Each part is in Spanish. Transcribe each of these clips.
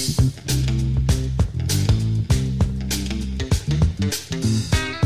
thank you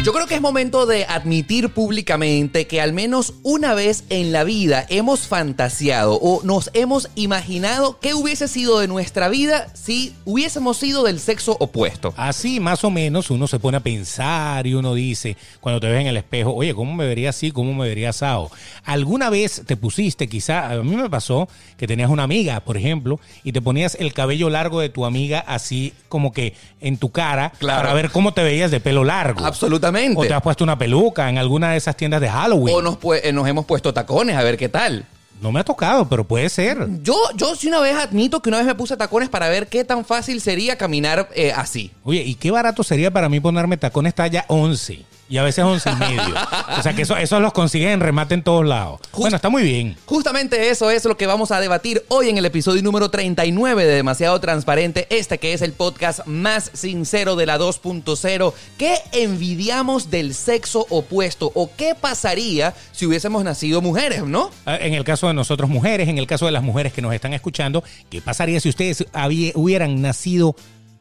Yo creo que es momento de admitir públicamente que al menos una vez en la vida hemos fantaseado o nos hemos imaginado qué hubiese sido de nuestra vida si hubiésemos sido del sexo opuesto. Así más o menos uno se pone a pensar y uno dice, cuando te ves en el espejo, oye, ¿cómo me vería así? ¿Cómo me vería asado? ¿Alguna vez te pusiste, quizá, a mí me pasó que tenías una amiga, por ejemplo, y te ponías el cabello largo de tu amiga así como que en tu cara Claro. para ver cómo te veías de pelo largo? Absolutamente. O te has puesto una peluca en alguna de esas tiendas de Halloween. O nos, pu- eh, nos hemos puesto tacones, a ver qué tal. No me ha tocado, pero puede ser. Yo, yo sí una vez admito que una vez me puse tacones para ver qué tan fácil sería caminar eh, así. Oye, ¿y qué barato sería para mí ponerme tacones talla 11? Y a veces 11 y medio. O sea que eso, esos los consigues en remate en todos lados. Bueno, está muy bien. Justamente eso es lo que vamos a debatir hoy en el episodio número 39 de Demasiado Transparente, este que es el podcast más sincero de la 2.0. ¿Qué envidiamos del sexo opuesto o qué pasaría si hubiésemos nacido mujeres, no? Ah, En el caso de nosotros mujeres, en el caso de las mujeres que nos están escuchando, ¿qué pasaría si ustedes había- hubieran nacido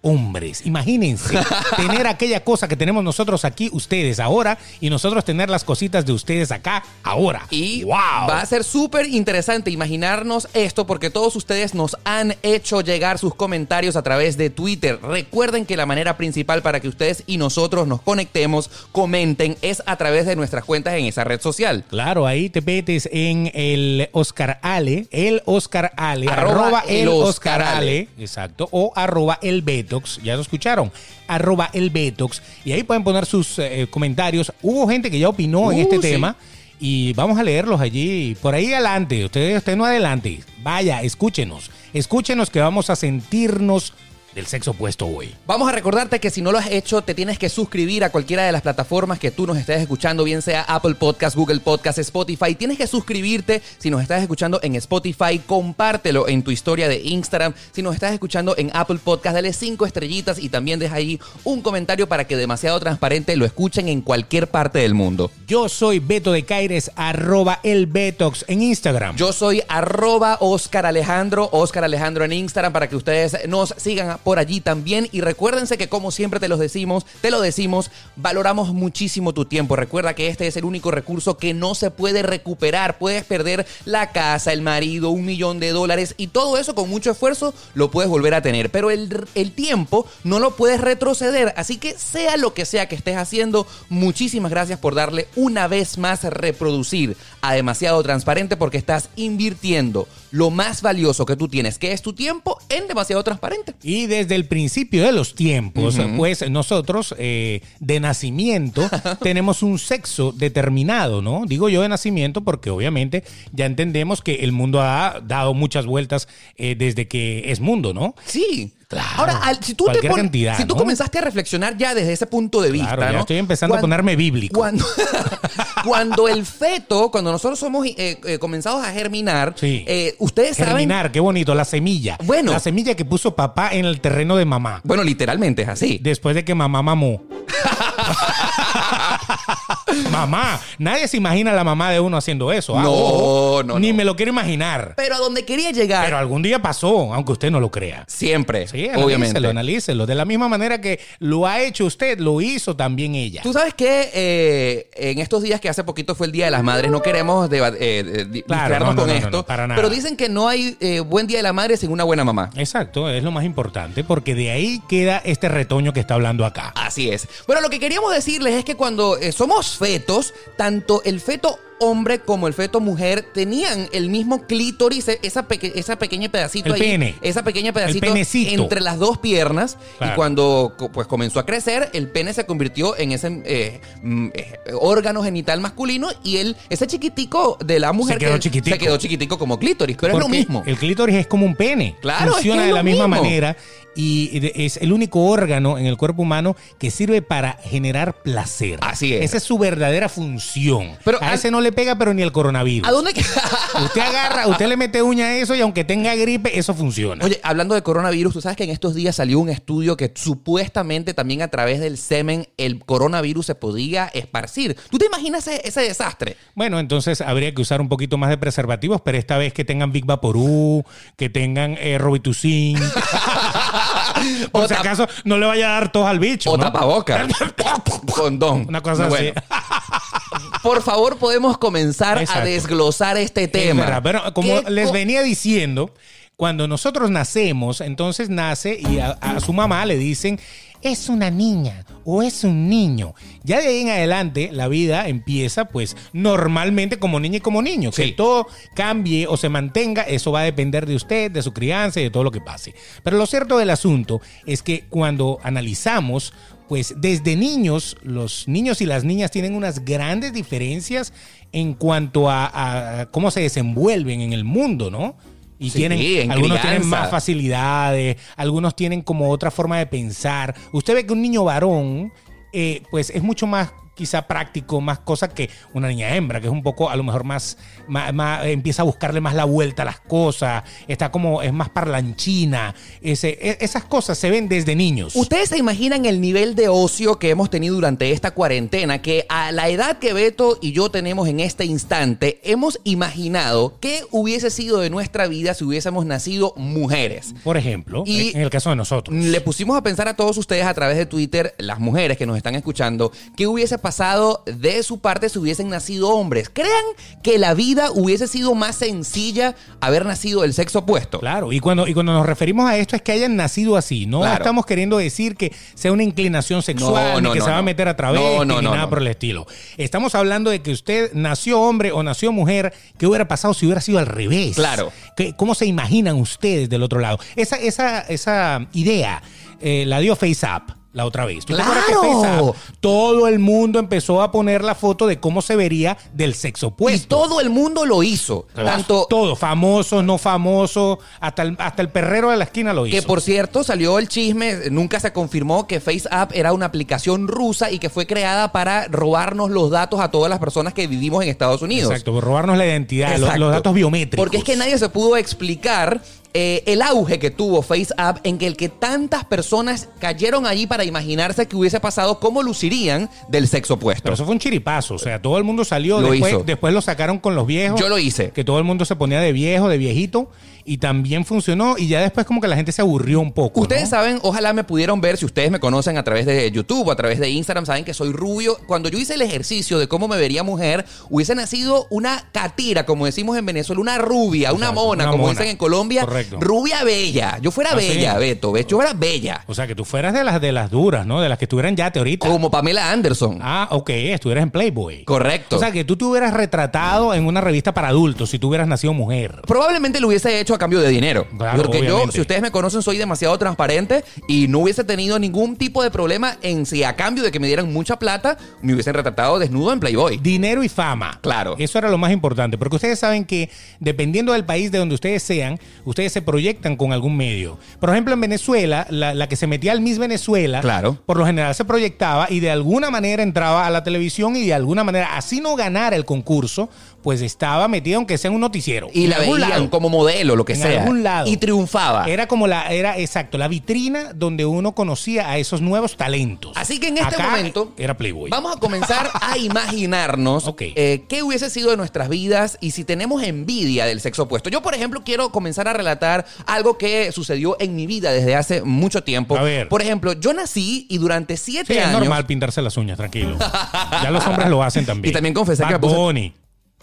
hombres? Imagínense tener aquella cosa que tenemos nosotros aquí, ustedes ahora, y nosotros tener las cositas de ustedes acá ahora. Y ¡Wow! va a ser súper interesante imaginarnos esto porque todos ustedes nos han hecho llegar sus comentarios a través de Twitter. Recuerden que la manera principal para que ustedes y nosotros nos conectemos, comenten, es a través de nuestras cuentas en esa red social. Claro, ahí te metes en el Oscar Ale, el Oscar Ale, Arroba arroba, el Oscar Ale. Exacto, o arroba el Betox, ya lo escucharon, arroba el Betox, y ahí pueden poner sus eh, comentarios. Hubo gente que ya opinó en Uh, este sí. tema. Y vamos a leerlos allí, por ahí adelante. Usted, usted no adelante. Vaya, escúchenos. Escúchenos que vamos a sentirnos del sexo opuesto hoy. Vamos a recordarte que si no lo has hecho, te tienes que suscribir a cualquiera de las plataformas que tú nos estés escuchando, bien sea Apple Podcast, Google Podcast, Spotify. Tienes que suscribirte si nos estás escuchando en Spotify, compártelo en tu historia de Instagram. Si nos estás escuchando en Apple Podcast, dale cinco estrellitas y también deja ahí un comentario para que demasiado transparente lo escuchen en cualquier parte del mundo. Yo soy Beto de Caires, arroba el Betox en Instagram. Yo soy arroba Oscar Alejandro, Oscar Alejandro en Instagram para que ustedes nos sigan por allí también. Y recuérdense que como siempre te los decimos, te lo decimos, valoramos muchísimo tu tiempo. Recuerda que este es el único recurso que no se puede recuperar. Puedes perder la casa, el marido, un millón de dólares y todo eso con mucho esfuerzo lo puedes volver a tener. Pero el, el tiempo no lo puedes retroceder. Así que sea lo que sea que estés haciendo, muchísimas gracias por darle una vez más reproducir a demasiado transparente porque estás invirtiendo lo más valioso que tú tienes, que es tu tiempo, en demasiado transparente. Y desde el principio de los tiempos, pues nosotros eh, de nacimiento tenemos un sexo determinado, ¿no? Digo yo de nacimiento porque obviamente ya entendemos que el mundo ha dado muchas vueltas eh, desde que es mundo, ¿no? Sí. Claro. Ahora, al- si tú, te pon- cantidad, si tú ¿no? comenzaste a reflexionar ya desde ese punto de vista, Claro, ya ¿no? estoy empezando a ponerme bíblico. Cuando, cuando el feto, cuando nosotros somos eh, eh, comenzados a germinar, Sí. eh, ustedes saben... Germinar, qué bonito, la semilla. Bueno. La semilla que puso papá en el terreno de mamá. Bueno, literalmente es así. Después de que mamá mamó. mamá. Nadie se imagina a la mamá de uno haciendo eso. ah, No, ojo. no, Ni no. me lo quiero imaginar. Pero a donde quería llegar, Pero algún día pasó, aunque usted no lo crea. siempre, Sí, obviamente. analícelo, analícelo. De la misma manera que lo ha hecho usted, lo hizo también ella. Tú sabes que eh, en estos días que hace poquito fue el Día de las Madres, no queremos eh, Claro, no, con no, no, esto, no, para nada. pero dicen que no hay eh, buen Día de la Madre sin una buena mamá. Exacto, es lo más importante, porque de ahí queda este retoño que está hablando acá. Así es. Bueno, lo que queríamos decirles es que cuando eh, somos fetos, tanto el feto hombre como el feto mujer tenían el mismo clítoris, esa, peque- esa pequeña pedacito El ahí, pene. esa pequeña pedacito entre las dos piernas Claro. y cuando pues comenzó a crecer, el pene se convirtió en ese eh, mm, eh, órgano genital masculino y el, ese chiquitico de la mujer quedó que chiquitico. se quedó chiquitico como clítoris, pero es lo Porque mismo. El clítoris es como un pene. Claro, es Funciona que es de la misma manera y es el único órgano en el cuerpo humano que sirve para generar placer. Así es. Esa es su verdadera función. Pero a ese no le pega, pero ni el coronavirus. ¿A dónde? Usted agarra, usted le mete uña a eso y aunque tenga gripe, eso funciona. Oye, hablando de coronavirus, tú sabes que en estos días salió un estudio que supuestamente también a través del semen el coronavirus se podía esparcir. ¿Tú te imaginas ese, ese desastre? Bueno, entonces habría que usar un poquito más de preservativos, pero esta vez que tengan Big Vaporú, que tengan eh, Robitussin. Por O si acaso no le vaya a dar tos al bicho. O ¿no? tapaboca. Condón. Una cosa Bueno, así. Por favor, podemos comenzar a desglosar este Es tema. verdad, pero como ¿Qué les co- venía diciendo, cuando nosotros nacemos, entonces nace y a, a su mamá le dicen, es una niña o es un niño. Ya de ahí en adelante la vida empieza pues normalmente como niña y como niño. Que todo cambie o se mantenga, eso va a depender de usted, de su crianza y de todo lo que pase. Pero lo cierto del asunto es que cuando analizamos pues desde niños, los niños y las niñas tienen unas grandes diferencias en cuanto a, a cómo se desenvuelven en el mundo, ¿no? Y Sí, tienen, en algunos tienen más facilidades, algunos tienen como otra forma de pensar. Usted ve que un niño varón, eh, pues es mucho más quizá práctico, más cosa que una niña hembra, que es un poco a lo mejor más, más- más- empieza a buscarle más la vuelta a las cosas, está como, es más parlanchina, ese, e- esas cosas se ven desde niños. ¿Ustedes se imaginan el nivel de ocio que hemos tenido durante esta cuarentena? Que a la edad que Beto y yo tenemos en este instante, hemos imaginado qué hubiese sido de nuestra vida si hubiésemos nacido mujeres. Por ejemplo, Y- en el caso de nosotros. Le pusimos a pensar a todos ustedes a través de Twitter, las mujeres que nos están escuchando, qué hubiese pasado de su parte si hubiesen nacido hombres. ¿Crean que la vida hubiese sido más sencilla haber nacido del sexo opuesto? Claro, y cuando, y cuando nos referimos a esto es que hayan nacido así, no Claro. estamos queriendo decir que sea una inclinación sexual, No, ni que no, se va a meter a través, ni nada por el estilo. Estamos hablando de que usted nació hombre o nació mujer, ¿qué hubiera pasado si hubiera sido al revés? Claro. ¿Qué- ¿Cómo se imaginan ustedes del otro lado? Esa, esa, esa idea eh, la dio FaceApp. La otra vez. ¿Tú te acuerdas que ¡Claro! Todo el mundo empezó a poner la foto de cómo se vería del sexo Y opuesto. todo el mundo lo hizo. Tanto todo, famosos, no famosos, hasta el, hasta el perrero de la esquina lo hizo. Que por cierto salió el chisme, nunca se confirmó que FaceApp era una aplicación rusa y que fue creada para robarnos los datos a todas las personas que vivimos en Estados Unidos. Exacto, robarnos la identidad, los datos biométricos. Porque es que nadie se pudo explicar eh, el auge que tuvo FaceApp en el que tantas personas cayeron allí para imaginarse que hubiese pasado cómo lucirían del sexo opuesto. Pero eso fue un chiripazo, o sea, todo el mundo salió, Lo después, hizo. después lo sacaron con los viejos. Yo lo hice. Que todo el mundo se ponía de viejo, de viejito, y también funcionó, y ya después como que la gente se aburrió un poco. Ustedes ¿no? saben, ojalá me pudieron ver, si ustedes me conocen a través de YouTube o a través de Instagram, saben que soy rubio. Cuando yo hice el ejercicio de cómo me vería mujer, hubiese nacido una catira, como decimos en Venezuela, una rubia, una mona, una como mona. dicen en Colombia. Correcto. Rubia bella. Yo fuera Ah, bella, sí. Beto. ¿ves? Yo fuera bella. O sea, que tú fueras de las de las duras, ¿no? De las que estuvieran ya ahorita. Como Pamela Anderson. Ah, ok, estuvieras en Playboy. Correcto. O sea, que tú te hubieras retratado en una revista para adultos si tú hubieras nacido mujer. Probablemente lo hubiese hecho a cambio de dinero. Claro, Porque yo, si ustedes me conocen, soy demasiado transparente y no hubiese tenido ningún tipo de problema en si a cambio de que me dieran mucha plata, me hubiesen retratado desnudo en Playboy. Dinero y fama. Claro. Eso era lo más importante, porque ustedes saben que dependiendo del país de donde ustedes sean, ustedes se proyectan con algún medio. Por ejemplo, en Venezuela, la, la que se metía al Miss Venezuela, Claro. por lo general se proyectaba y de alguna manera entraba a la televisión y de alguna manera, así no ganara el concurso, pues estaba metida aunque sea en un noticiero. Y la veían lado. como modelo, lo que en sea. algún lado. Y triunfaba. Era como la, era exacto, la vitrina donde uno conocía a esos nuevos talentos. Así que en este Acá momento era Playboy. Vamos a comenzar a imaginarnos eh, qué hubiese sido de nuestras vidas y si tenemos envidia del sexo opuesto. Yo, por ejemplo, quiero comenzar a relatar algo que sucedió en mi vida desde hace mucho tiempo. A ver. Por ejemplo, yo nací y durante siete Sí, es años. normal pintarse las uñas, tranquilo. ya los hombres lo hacen también. Y también confesé Bad que me puse- Bunny.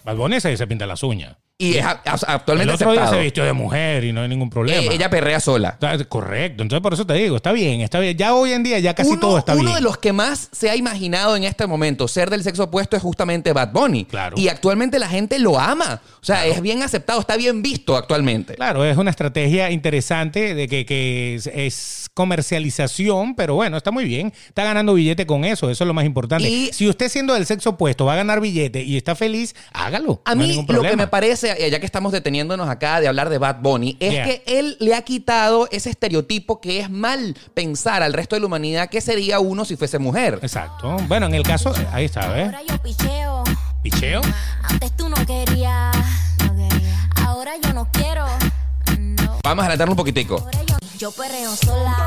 Bad Bunny se, se pinta las uñas. Y es a- a- El actualmente otro día aceptado. se vistió de mujer y no hay ningún problema. Eh, ella perrea sola. Está- Correcto, entonces por eso te digo, está bien, está bien. Ya hoy en día ya casi uno, todo está uno bien. de los que más se ha imaginado en este momento ser del sexo opuesto es justamente Bad Bunny. Claro. Y actualmente la gente lo ama. O sea, es bien aceptado, está bien visto actualmente. Claro, es una estrategia interesante de que, que es, es comercialización, pero bueno, está muy bien. Está ganando billete con eso, eso es lo más importante. Y- si usted siendo del sexo opuesto va a ganar billete y está feliz, hágalo. A no hay mí lo que me parece, eh, ya que estamos deteniéndonos acá de hablar de Bad Bunny, es Yeah. que él le ha quitado ese estereotipo que es mal pensar al resto de la humanidad que sería uno si fuese mujer. Exacto. Bueno, en el caso, ahí está, ¿ves? Ahora yo picheo. Picheo. Antes tú no querías. Ahora yo no quiero. No. Vamos a adelantarlo un poquitico. Ahora yo, yo perreo sola.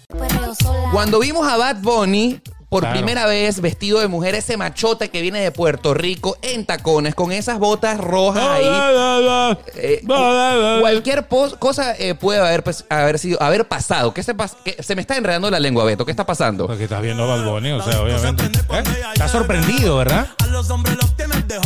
Cuando vimos a Bad Bunny por Claro. primera vez vestido de mujer, ese machote que viene de Puerto Rico en tacones, con esas botas rojas ahí. eh, cu- cualquier cosa eh, puede haber, pues, haber sido haber pasado. ¿Qué se, pas- qué- se me está enredando la lengua, Beto. ¿Qué está pasando? Porque estás viendo a Bad Bunny, o sea, obviamente. ¿Eh? Estás sorprendido, ¿verdad? A los hombres los tienes de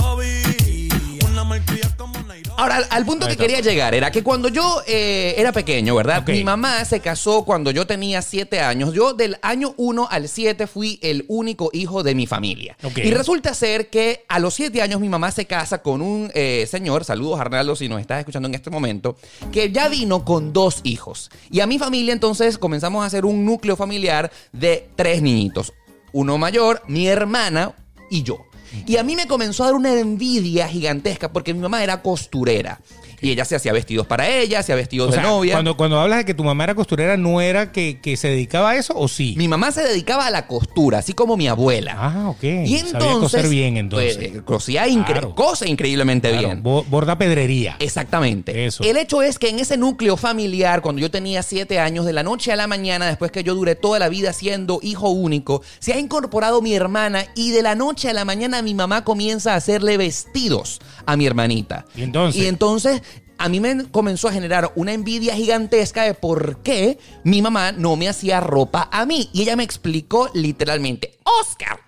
Ahora, al- al punto que quería llegar era que cuando yo eh, era pequeño, ¿verdad? Ok. Mi mamá se casó cuando yo tenía siete años. Yo del año 1 al 7 fui el único hijo de mi familia. Ok. Y resulta ser que a los siete años mi mamá se casa con un eh, señor, saludos Arnaldo si nos estás escuchando en este momento, que ya vino con dos hijos. Y a mi familia entonces comenzamos a hacer un núcleo familiar de tres niñitos. Uno mayor, mi hermana y yo. Y a mí me comenzó a dar una envidia gigantesca porque mi mamá era costurera. Y ella se hacía vestidos para ella, hacía vestidos O sea, de novia. Cuando, cuando hablas de que tu mamá era costurera, ¿no era que, que se dedicaba a eso o sí? Mi mamá se dedicaba a la costura, así como mi abuela. Ah, ok. Y Sabía entonces. coser bien, entonces. pues, cosía incre- Claro. cosa increíblemente Claro, bien. bo- borda pedrería. Exactamente. Eso. El hecho es que en ese núcleo familiar, cuando yo tenía siete años, de la noche a la mañana, después que yo duré toda la vida siendo hijo único, se ha incorporado mi hermana y de la noche a la mañana mi mamá comienza a hacerle vestidos a mi hermanita. ¿Y entonces? Y entonces a mí me comenzó a generar una envidia gigantesca de por qué mi mamá no me hacía ropa a mí. Y ella me explicó literalmente, Oscar.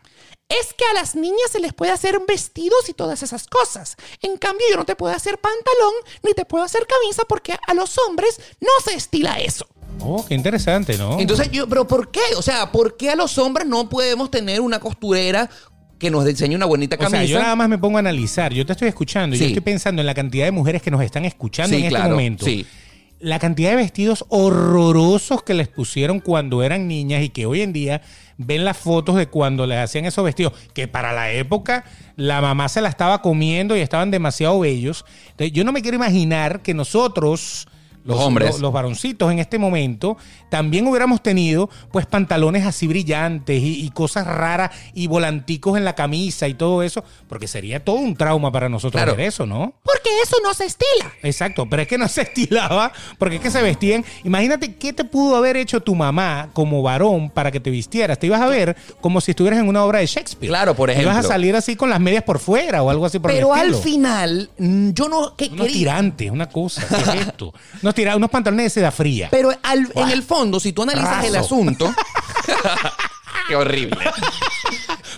Es que a las niñas se les puede hacer vestidos y todas esas cosas. En cambio, yo no te puedo hacer pantalón ni te puedo hacer camisa porque a los hombres no se estila eso. Oh, qué interesante, ¿no? Entonces yo, pero ¿por qué? O sea, ¿por qué a los hombres no podemos tener una costurera que nos diseñe una bonita O camisa? sea, yo nada más me pongo a analizar. Yo te estoy escuchando y yo estoy pensando en la cantidad de mujeres que nos están escuchando Sí, en este momento. sí. La cantidad de vestidos horrorosos que les pusieron cuando eran niñas y que hoy en día ven las fotos de cuando les hacían esos vestidos, que para la época la mamá se la estaba comiendo y estaban demasiado bellos. Entonces, yo no me quiero imaginar que nosotros, Los hombres. los, los varoncitos en este momento, también hubiéramos tenido pues pantalones así brillantes y, y cosas raras y volanticos en la camisa y todo eso, porque sería todo un trauma para nosotros Claro. ver eso, ¿no? Porque eso no se estila. Exacto, pero es que no se estilaba, porque es que se vestían. Imagínate qué te pudo haber hecho tu mamá como varón para que te vistieras. Te ibas a ver como si estuvieras en una obra de Shakespeare. Claro, por ejemplo. Ibas a salir así con las medias por fuera o algo así por Pero el al final, mm, yo no... ¿qué Unos quería? tirantes, una cosa, ¿qué es esto? Unos, tira- unos pantalones de seda fría. Pero al- en el fondo, si tú analizas el asunto... Qué horrible.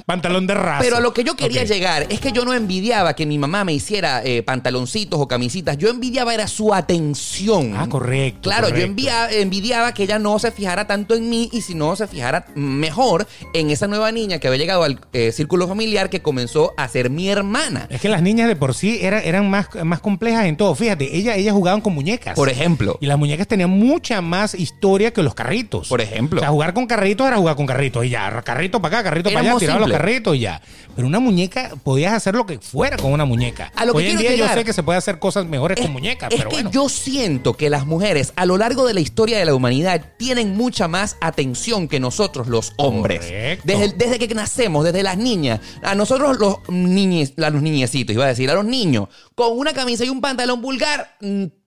Pantalón de raza. Pero a lo que yo quería llegar es que yo no envidiaba que mi mamá me hiciera eh, pantaloncitos o camisitas. Yo envidiaba era su atención. Ah, correcto, Claro, yo correcto. envidiaba que ella no se fijara tanto en mí y si no se fijara mejor en esa nueva niña que había llegado al eh, círculo familiar que comenzó a ser mi hermana. Es que las niñas de por sí eran, eran más, más complejas en todo. Fíjate, ellas, ellas jugaban con muñecas. Por ejemplo. Y las muñecas tenían mucha más historia que los carritos. Por ejemplo. O sea, jugar con carritos era jugar con carritos. Y ya, carrito para acá, carrito para allá, tiraban los simples. Carrito y ya. Pero una muñeca, podías hacer lo que fuera con una muñeca. A lo que Hoy en día yo sé que se puede hacer cosas mejores con muñecas, es pero que bueno. yo siento que las mujeres a lo largo de la historia de la humanidad tienen mucha más atención que nosotros los hombres. Correcto. Desde, desde que nacemos, desde las niñas. A nosotros los niñes, a los niñecitos, iba a decir, a los niños, con una camisa y un pantalón vulgar.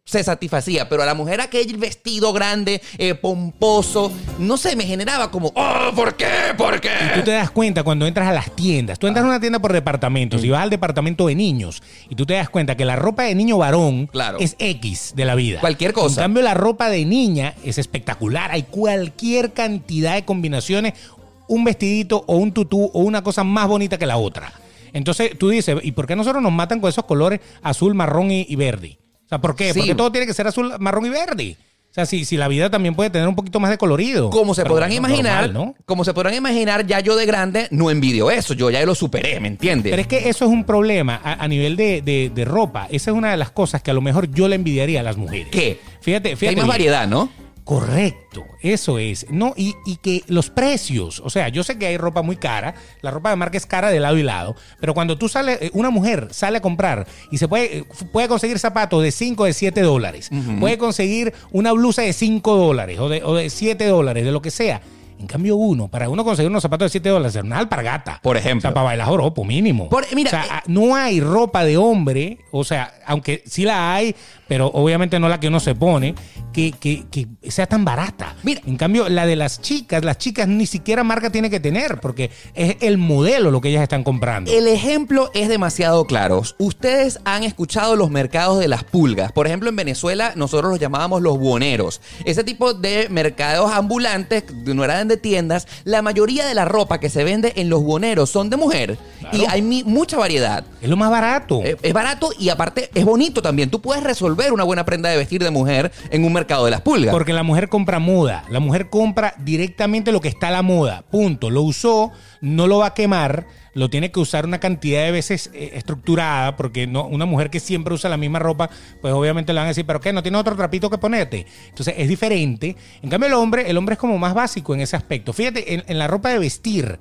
Se satisfacía, pero a la mujer aquel vestido grande, eh, pomposo, no sé, me generaba como, oh, ¿por qué? ¿Por qué? Y tú te das cuenta cuando entras a las tiendas. Tú entras a una tienda por departamentos y vas al departamento de niños y tú te das cuenta que la ropa de niño varón Claro. es X de la vida. Cualquier cosa. En cambio, la ropa de niña es espectacular. Hay cualquier cantidad de combinaciones. Un vestidito o un tutú o una cosa más bonita que la otra. Entonces tú dices, ¿y por qué nosotros nos matan con esos colores azul, marrón y, y verde? Sea, ¿por qué? Sí. Porque todo tiene que ser azul, marrón y verde. O sea, si, si la vida también puede tener un poquito más de colorido. Como se Pero podrán imaginar, normal, ¿no? como se podrán imaginar, ya yo de grande no envidio eso, yo ya lo superé, ¿me entiendes? Pero es que eso es un problema a, a nivel de, de- de ropa. Esa es una de las cosas que a lo mejor yo le envidiaría a las mujeres. ¿Qué? Fíjate, Que fíjate. hay más bien. variedad, ¿no? Correcto, eso es. No, y, y que los precios, o sea, yo sé que hay ropa muy cara, la ropa de marca es cara de lado y lado, pero cuando tú sales, eh, una mujer sale a comprar y se puede, eh, puede conseguir zapatos de 5 de 7 dólares, puede conseguir una blusa de 5 dólares o de, o de 7 dólares, de lo que sea. En cambio, uno, para uno conseguir unos zapatos de 7 dólares, una alpargata. Por ejemplo. O sea, para bailar joropo, mínimo. Por- mira, o sea, eh, no hay ropa de hombre, o sea, aunque sí la hay, pero obviamente no la que uno se pone, que, que- que sea tan barata. Mira. En cambio, la de las chicas, las chicas ni siquiera marca tiene que tener, porque es el modelo lo que ellas están comprando. El ejemplo es demasiado claro. Ustedes han escuchado los mercados de las pulgas. Por ejemplo, en Venezuela nosotros los llamábamos los buoneros. Ese tipo de mercados ambulantes, no eran de tiendas, la mayoría de la ropa que se vende en los buoneros son de mujer. Claro. Y hay mucha variedad. Es lo más barato. Eh, Es barato y aparte es bonito también. Tú puedes resolver una buena prenda de vestir de mujer en un mercado de las pulgas. Porque la mujer compra moda. La mujer compra directamente lo que está a la moda. Punto. Lo usó, no lo va a quemar. Lo tiene que usar una cantidad de veces eh, estructurada. Porque no, una mujer que siempre usa la misma ropa, pues obviamente le van a decir, ¿pero qué? ¿No tiene otro trapito que ponerte? Entonces es diferente. En cambio, el hombre, el hombre es como más básico en ese aspecto. Fíjate, en, en la ropa de vestir.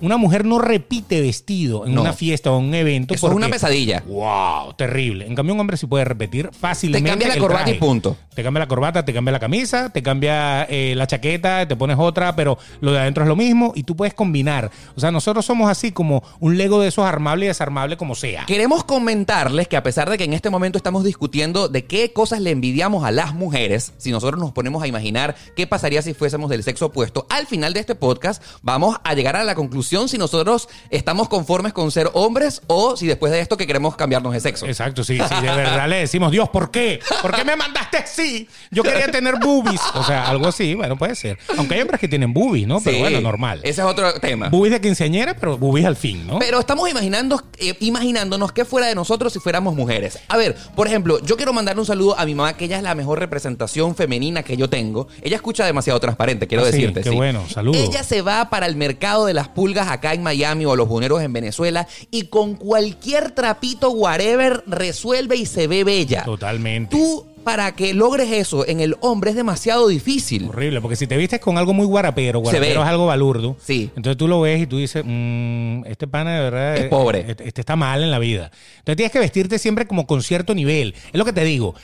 Una mujer no repite vestido en No. una fiesta o en un evento. Eso es una pesadilla. Wow, terrible. En cambio, un hombre sí puede repetir fácilmente. Te cambia la el corbata y punto. Te cambia la corbata, te cambia la camisa, te cambia eh, la chaqueta, te pones otra, pero lo de adentro es lo mismo y tú puedes combinar. O sea, nosotros somos así como un Lego de esos armable y desarmable como sea. Queremos comentarles que a pesar de que en este momento estamos discutiendo de qué cosas le envidiamos a las mujeres, si nosotros nos ponemos a imaginar qué pasaría si fuésemos del sexo opuesto, al final de este podcast vamos a llegar a la conclusión si nosotros estamos conformes con ser hombres o si después de esto que queremos cambiarnos de sexo. Exacto, sí, sí, de verdad le decimos, Dios, ¿por qué? ¿Por qué me mandaste así? Yo quería tener boobies. O sea, algo así, bueno, puede ser. Aunque hay hombres que tienen boobies, ¿no? Pero Sí, bueno, normal. Ese es otro tema. Boobies de quinceañera, pero boobies al fin, ¿no? Pero estamos imaginando, eh, imaginándonos qué fuera de nosotros si fuéramos mujeres. A ver, por ejemplo, yo quiero mandarle un saludo a mi mamá, que ella es la mejor representación femenina que yo tengo. Ella escucha demasiado transparente, quiero Ah, sí, decirte. qué bueno, saludos. Ella se va para el mercado de las pulgas acá en Miami o los buneros en Venezuela y con cualquier trapito, whatever, resuelve y se ve bella. Totalmente. Tú, para que logres eso en el hombre es demasiado difícil. Horrible, porque si te vistes con algo muy guarapero, guarapero es algo balurdo. Sí. Entonces tú lo ves y tú dices, "Mm, este pana de verdad Es pobre. Este, este está mal en la vida. Entonces tienes que vestirte siempre como con cierto nivel. Es lo que te digo.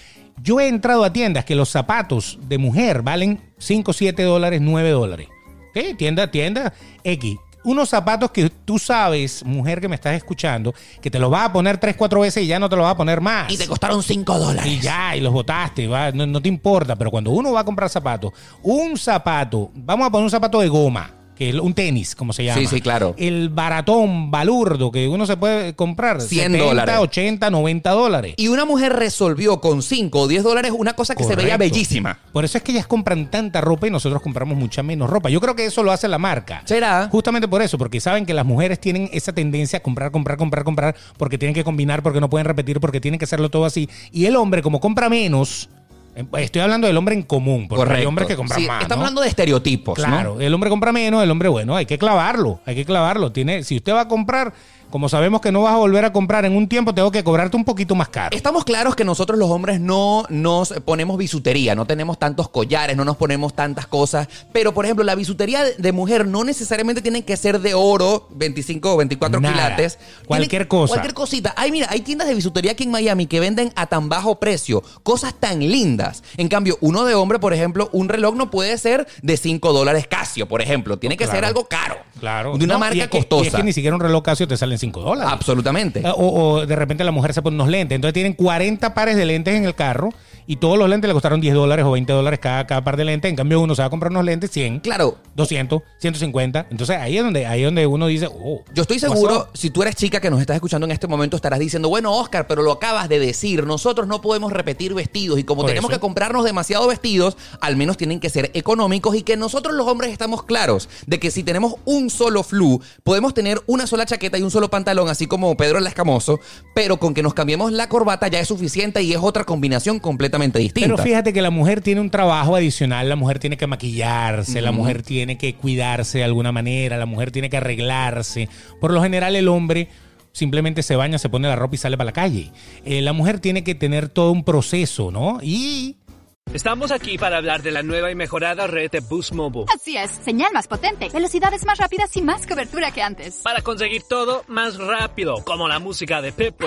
Yo he entrado a tiendas que los zapatos de mujer valen 5, 7 dólares, 9 dólares. Sí, tienda, tienda X. Unos zapatos que tú sabes, mujer que me estás escuchando, que te los vas a poner 3, 4 veces y ya no te los vas a poner más. Y te costaron 5 dólares. Y ya, y los botaste, va, no, no te importa. Pero cuando uno va a comprar zapatos, un zapato, vamos a poner un zapato de goma, que es un tenis, como se llama. Sí, sí, claro. El baratón, balurdo, que uno se puede comprar. 100 70, dólares. 80, 90 dólares. Y una mujer resolvió con 5 o 10 dólares una cosa que se veía bellísima. Por eso es que ellas compran tanta ropa y nosotros compramos mucha menos ropa. Yo creo que eso lo hace la marca. ¿Será? Justamente por eso, porque saben que las mujeres tienen esa tendencia a comprar, comprar, comprar, comprar, porque tienen que combinar, porque no pueden repetir, porque tienen que hacerlo todo así. Y el hombre, como compra menos, estoy hablando del hombre en común, porque hay hombres que compran Sí, más. Estamos ¿no? hablando de estereotipos, ¿no? Claro, el hombre compra menos, el hombre bueno, hay que clavarlo, hay que clavarlo. Tiene, si usted va a comprar, como sabemos que no vas a volver a comprar en un tiempo, tengo que cobrarte un poquito más caro. Estamos claros que nosotros los hombres no nos ponemos bisutería, no tenemos tantos collares, no nos ponemos tantas cosas, pero por ejemplo la bisutería de- mujer no necesariamente tiene que ser de oro, 25 o 24 Nada. quilates. Cualquier Tiene- cosa. Cualquier cosita. Ay, mira, hay tiendas de bisutería aquí en Miami que venden a tan bajo precio, cosas tan lindas. En cambio, uno de hombre, por ejemplo, un reloj no puede ser de 5 dólares Casio, por ejemplo, tiene que Claro. ser algo caro. Claro. De una No, y marca es que- costosa. Y es que ni siquiera un reloj Casio te salen 5 dólares. Absolutamente. Eh, O, o de repente la mujer se pone unos lentes. Entonces tienen 40 pares de lentes en el carro y todos los lentes le costaron 10 dólares o 20 dólares cada, cada par de lentes. En cambio, uno se va a comprar unos lentes 100, Claro, 200, 150. Entonces ahí es donde, ahí es donde uno dice, oh. Yo estoy seguro, si tú eres chica que nos estás escuchando en este momento, estarás diciendo, bueno, Oscar, pero lo acabas de decir, nosotros no podemos repetir vestidos y como Por tenemos eso. que comprarnos demasiados vestidos, al menos tienen que ser económicos y que nosotros los hombres estamos claros de que si tenemos un solo flu, podemos tener una sola chaqueta y un solo pantalón, así como Pedro el Escamoso, pero con que nos cambiemos la corbata ya es suficiente y es otra combinación completamente distinta. Pero fíjate que la mujer tiene un trabajo adicional, la mujer tiene que maquillarse, la mujer tiene que cuidarse de alguna manera, la mujer tiene que arreglarse. Por lo general el hombre simplemente se baña, se pone la ropa y sale para la calle. Eh, la mujer tiene que tener todo un proceso, ¿no? Y Estamos aquí para hablar de la nueva y mejorada red de Boost Mobile. Así es, señal más potente, velocidades más rápidas y más cobertura que antes. Para conseguir todo más rápido, como la música de Pepo.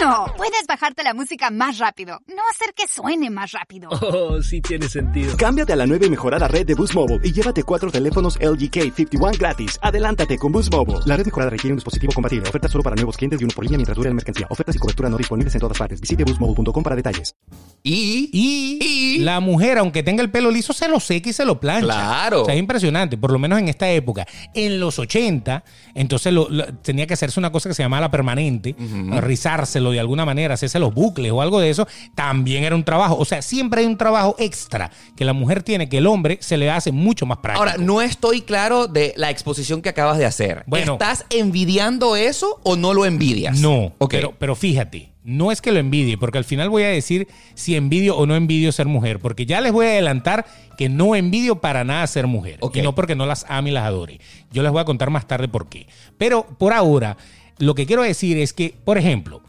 No, puedes bajarte la música más rápido, no hacer que suene más rápido. Oh, sí tiene sentido. Cámbiate a la nueva y mejorada red de Boost Mobile y llévate cuatro teléfonos LG K51 gratis. Adelántate con Boost Mobile. La red mejorada requiere un dispositivo compatible. Oferta solo para nuevos clientes de uno por línea mientras dure la mercancía. Ofertas y cobertura no disponibles en todas partes. Visite boostmobile.com para detalles. y, Y, la mujer, aunque tenga el pelo liso, se lo seca y se lo plancha. Claro. O sea, es impresionante, por lo menos en esta época. En los 80, entonces lo- lo- tenía que hacerse una cosa que se llamaba la permanente, rizárselo de alguna manera, hacerse los bucles o algo de eso. También era un trabajo. O sea, siempre hay un trabajo extra que la mujer tiene, que el hombre se le hace mucho más práctico. Ahora, no estoy claro de la exposición que acabas de hacer. Bueno. ¿Estás envidiando eso o no lo envidias? No, Ok. pero, pero fíjate, no es que lo envidie, porque al final voy a decir si envidio o no envidio ser mujer, porque ya les voy a adelantar que no envidio para nada ser mujer, Ok. y no porque no las ame y las adore. Yo les voy a contar más tarde por qué. Pero por ahora, lo que quiero decir es que, por ejemplo,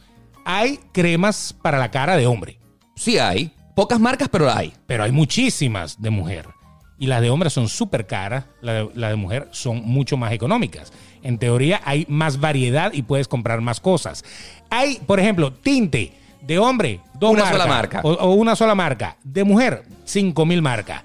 hay cremas para la cara de hombre, Sí hay. Pocas marcas, pero hay. pero hay muchísimas de mujer. Y las de hombre son súper caras, las de, mujer son mucho más económicas. En teoría hay más variedad y puedes comprar más cosas. Hay, por ejemplo, tinte de hombre, dos Una marcas, sola marca. O, o una sola marca. De mujer, cinco mil marcas.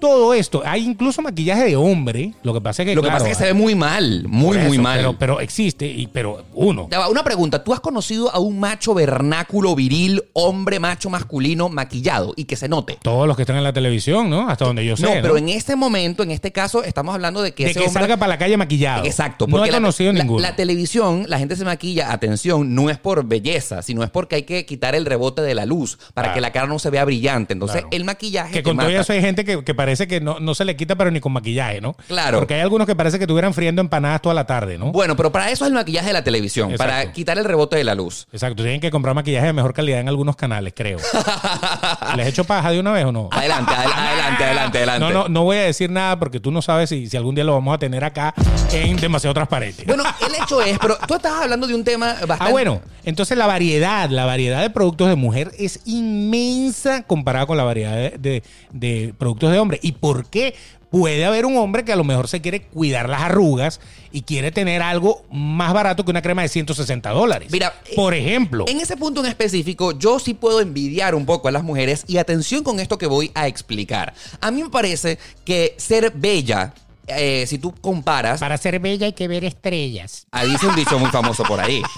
Todo esto, hay incluso maquillaje de hombre. Lo que pasa es que, Lo que claro, pasa es que se ve muy mal. Muy, muy mal. Pero, pero existe, y, pero uno. Una pregunta. ¿Tú has conocido a un macho vernáculo, viril, hombre macho masculino maquillado y que se note? Todos los que están en la televisión, ¿no? Hasta donde yo sé. no, ¿no? pero en este momento, en este caso, estamos hablando de que de ese que hombre... salga para la calle maquillado. Exacto. No he conocido la, ninguno. La televisión, la gente se maquilla, atención, no es por belleza, sino es porque hay que quitar el rebote de la luz para Claro. que la cara no se vea brillante. Entonces, Claro. el maquillaje Que con todo eso hay gente que, que parece que no, no se le quita, pero ni con maquillaje, ¿no? Claro. Porque hay algunos que parece que estuvieran friendo empanadas toda la tarde, ¿no? Bueno, pero para eso es el maquillaje de la televisión, Exacto. para quitar el rebote de la luz. Exacto, tienen que comprar maquillaje de mejor calidad en algunos canales, creo. ¿Les he hecho paja de una vez o no? Adelante, adel- adelante, adelante, adelante. No, no, no voy a decir nada porque tú no sabes si, si algún día lo vamos a tener acá en demasiado transparente. Bueno, el hecho es, pero tú estás hablando de un tema bastante. Ah, bueno, entonces la variedad, la variedad de productos de mujer es inmensa comparada con la variedad de, de- de productos de hombre. ¿Y por qué? Puede haber un hombre que a lo mejor se quiere cuidar las arrugas y quiere tener algo más barato que una crema de 160 dólares. Mira, por ejemplo. En ese punto en específico, yo sí puedo envidiar un poco a las mujeres y atención con esto que voy a explicar. A mí me parece que ser bella, eh, si tú comparas, Para ser bella hay que ver estrellas. ahí dice un dicho muy famoso por ahí.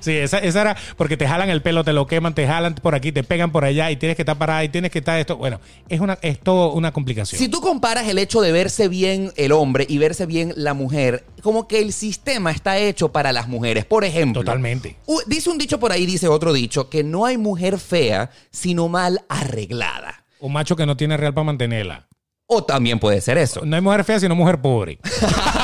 Sí, esa, esa era porque te jalan el pelo, te lo queman, te jalan por aquí, te pegan por allá y tienes que estar parada y tienes que estar esto. Bueno, es una es todo una complicación. Si tú comparas el hecho de verse bien el hombre y verse bien la mujer, como que el sistema está hecho para las mujeres. Por ejemplo, Totalmente. dice un dicho por ahí, dice otro dicho, que no hay mujer fea, sino mal arreglada. Un macho que no tiene real para mantenerla. O también puede ser eso. No hay mujer fea, sino mujer pobre.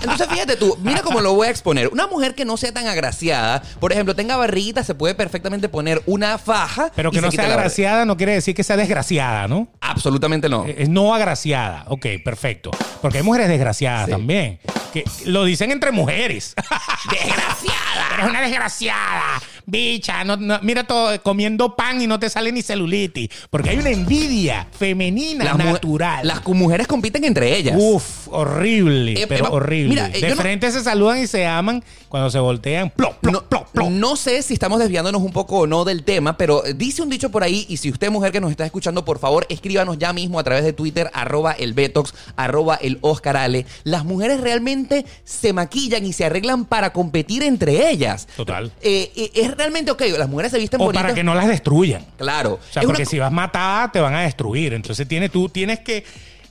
Entonces, fíjate tú, mira cómo lo voy a exponer. Una mujer que no sea tan agraciada, por ejemplo, tenga barriguita, se puede perfectamente poner una faja. Pero que no sea agraciada no quiere decir que sea desgraciada, ¿no? Absolutamente no. Es no agraciada. Ok, perfecto. Porque hay mujeres desgraciadas Sí. también. Que lo dicen entre mujeres. ¡Desgraciada! Eres una desgraciada. Bicha, no, no- mira todo comiendo pan y no te sale ni celulitis. Porque hay una envidia femenina Las natural. Las mujeres compiten entre ellas. Uf, horrible, Eh, pero eh, horrible. Mira, eh, de no- frente se saludan y se aman cuando se voltean. Plop, plop, no, plop, plop. no sé si estamos desviándonos un poco o no del tema, pero dice un dicho por ahí, y si usted, mujer que nos está escuchando, por favor, escríbanos ya mismo a través de Twitter, arroba el Betox, arroba el Oscar Ale. Las mujeres realmente se maquillan y se arreglan para competir entre ellas. Total. Eh, eh, es realmente ok, las mujeres se visten O bonitas. para que no las destruyan. Claro. O sea, Es porque si vas matada, te van a destruir. Entonces tiene, tú tienes que